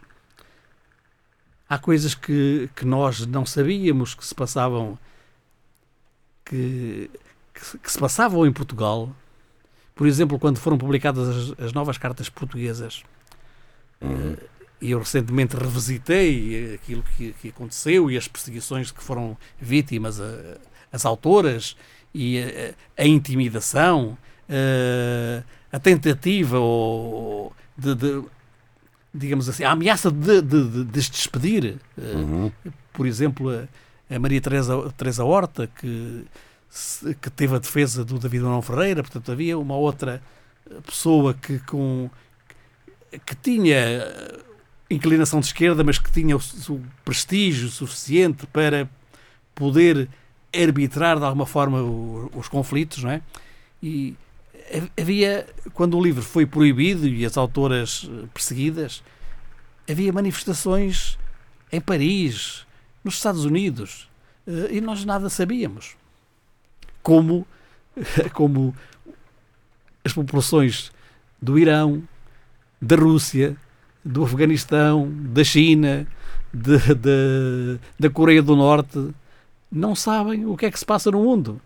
Há coisas que, que nós não sabíamos que se passavam que, que, se- que se passavam em Portugal. Por exemplo, quando foram publicadas as, as novas cartas portuguesas, eh, e eu recentemente revisitei aquilo que, que aconteceu e as perseguições que foram vítimas a- as autoras e a, a intimidação, eh, a tentativa ou de, de- digamos assim, a ameaça de, de, de, de se despedir. eh, Uhum. por exemplo, a, a Maria Teresa, Teresa Horta, que, que teve a defesa do David Manuel Ferreira, portanto havia uma outra eh, pessoa que, com, que tinha eh, inclinação de esquerda, mas que tinha o, o prestígio suficiente para poder arbitrar de alguma forma os conflitos, não é? E ha- havia, quando o livro foi proibido e as autoras eh, perseguidas, havia manifestações em Paris, nos Estados Unidos, e nós nada sabíamos. Como, como as populações do Irão, da Rússia, do Afeganistão, da China, de, de- da Coreia do Norte, não sabem o que é que se passa no mundo.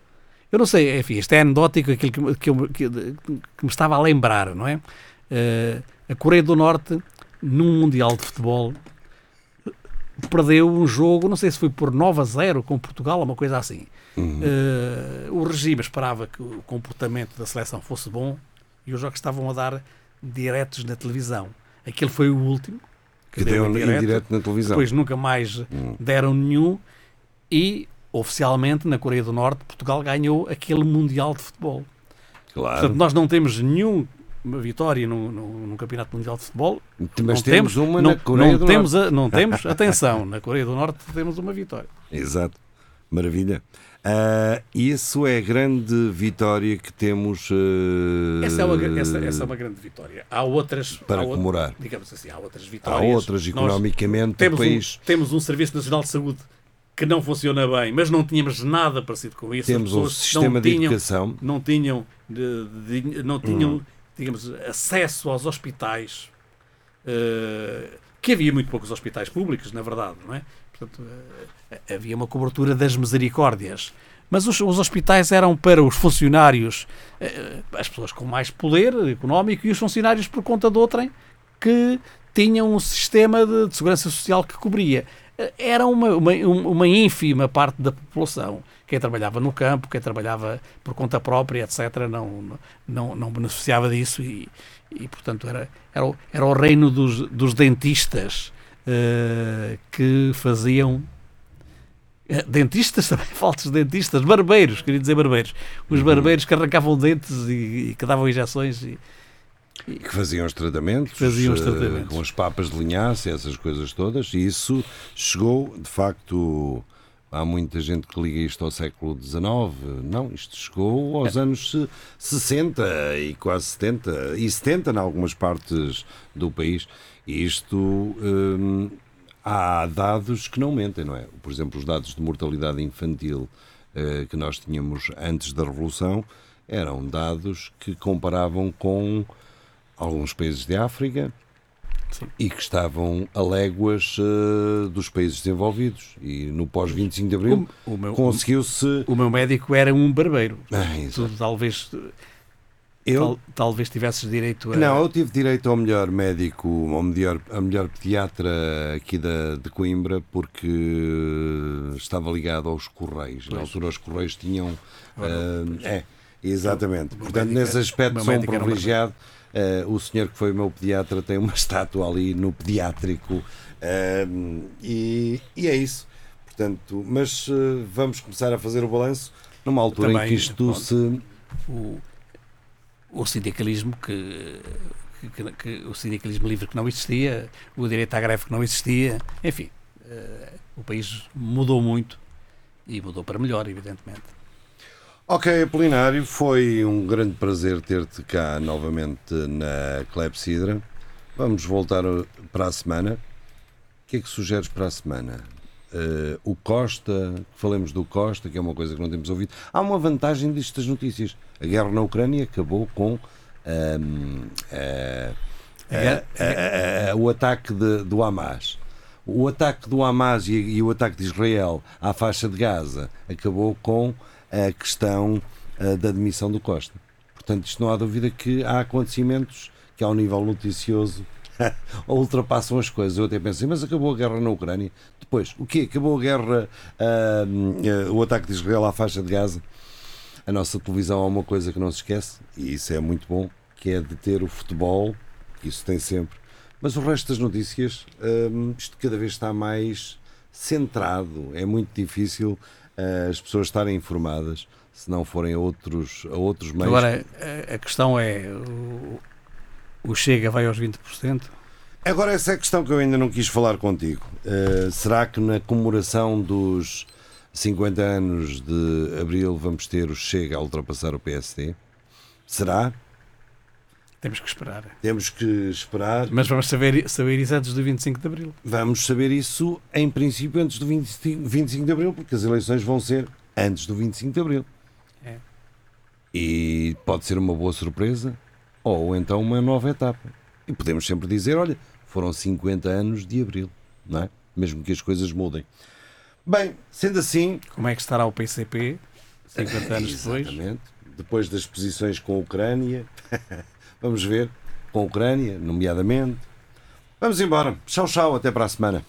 Eu não sei, enfim, isto é anedótico, aquilo que, que, que- que me estava a lembrar, não é? Eh, a Coreia do Norte, num Mundial de Futebol, perdeu um jogo, não sei se foi por 9 a 0 com Portugal, uma coisa assim. Uhum. Eh, o regime esperava que o comportamento da seleção fosse bom e os jogos estavam a dar diretos na televisão. Aquele foi o último Que deu em direto. direto na televisão. Depois nunca mais Hum. deram nenhum e oficialmente na Coreia do Norte Portugal ganhou aquele Mundial de Futebol. Claro. Portanto, nós não temos nenhuma vitória no, no, Campeonato Mundial de Futebol. Mas não temos uma não, na Coreia não do temos Norte. A, não temos, atenção, na Coreia do Norte temos uma vitória. Exato. Maravilha. Ah, isso é a grande vitória que temos ah, Essa é, uma, essa, essa é uma grande vitória. Há outras. Para há comemorar. digamos assim, há outras Há vitórias. outras, Nós economicamente, temos, um, país. temos um Serviço Nacional de Saúde que não funciona bem, mas não tínhamos nada parecido com isso. Temos um sistema não de tinham, educação. Não tinham, de- de- não tinham Hum. Digamos, acesso aos hospitais. eh, que havia muito poucos hospitais públicos, na verdade, não é? Portanto, eh, havia uma cobertura das misericórdias. Mas os, os hospitais eram para os funcionários, eh, as pessoas com mais poder económico e os funcionários por conta de outrem que tinham um sistema de, de segurança social que cobria. Era uma, uma, uma ínfima parte da população. Quem trabalhava no campo, quem trabalhava por conta própria, etc., não, não, não beneficiava disso e, e portanto, era, era, o, era o reino dos, dos dentistas eh, que faziam eh, Dentistas também, falsos dentistas, barbeiros, queria dizer barbeiros. Os barbeiros que arrancavam dentes e, e que davam injeções. E, que faziam os tratamentos, Faziam os eh, tratamentos. com as papas de linhaça, essas coisas todas, e isso chegou, de facto, há muita gente que liga isto ao século XIX, não, isto chegou aos anos se- 60 e quase 70, e 70 em algumas partes do país, e isto... hum, há dados que não mentem, não é? Por exemplo, os dados de mortalidade infantil eh, que nós tínhamos antes da Revolução eram dados que comparavam com alguns países de África Sim. e que estavam a léguas eh, dos países desenvolvidos. E no pós-25 de Abril conseguiu-se. o meu médico era um barbeiro. Ah. Tu talvez, Eu, tal- talvez tivesses direito a. Não, eu tive direito ao melhor médico, ao melhor, ao melhor pediatra aqui da, de Coimbra, porque estava ligado aos Correios. Na Pois. altura, os Correios tinham. Ora, pois. é, exatamente. O Portanto, médico nesse era- aspecto, sou um era um Ah, o senhor que foi o meu pediatra tem uma estátua ali no pediátrico. ah, e, e é isso. Portanto, mas ah, vamos começar a fazer o balanço numa altura em Também, que isto pronto. se. o, o sindicalismo que, que- que- o sindicalismo livre que não existia, o direito à greve que não existia, enfim, eh, o país mudou muito e mudou para melhor, evidentemente. Ok, Apolinário, foi um grande prazer ter-te cá novamente na Clepsidra. Vamos voltar uh, para a semana. O que é que sugeres para a semana? Uh, o Costa, falemos do Costa, que é uma coisa que não temos ouvido. Há uma vantagem destas notícias. A guerra na Ucrânia acabou com ahm, ah, guerra- ah, ah, o ataque de- do Hamas. O ataque do Hamas e, e o ataque de Israel à faixa de Gaza acabou com a questão ah, da demissão do Costa. Portanto, isto não há dúvida que há acontecimentos que, ao nível noticioso, ultrapassam as coisas. Eu até pensei, mas acabou a guerra na Ucrânia. Depois, o quê? Acabou a guerra, ah, ah, o ataque de Israel à faixa de Gaza. A nossa televisão há uma coisa que não se esquece, e isso é muito bom, que é de ter o futebol, que isso tem sempre. Mas o resto das notícias, hum, isto cada vez está mais centrado. É muito difícil ah, as pessoas estarem informadas se não forem a outros, a outros meios. Agora, a, a questão é, o, o Chega vai aos 20%? Agora, essa é a questão que eu ainda não quis falar contigo. Uh, será que na comemoração dos 50 anos de Abril vamos ter o Chega a ultrapassar o PSD? Será? Temos que esperar. Temos que esperar. Mas vamos saber, saber isso antes do 25 de Abril. Vamos saber isso, em princípio, antes do 25, 25 de Abril, porque as eleições vão ser antes do 25 de Abril. É. E pode ser uma boa surpresa ou então uma nova etapa. E podemos sempre dizer: olha, foram 50 anos de Abril, não é? Mesmo que as coisas mudem. Bem, sendo assim, Como é que estará o PCP 50 anos depois? Exatamente. Depois das posições com a Ucrânia, vamos ver, com a Ucrânia, nomeadamente. Vamos embora. Tchau, tchau, até para a semana.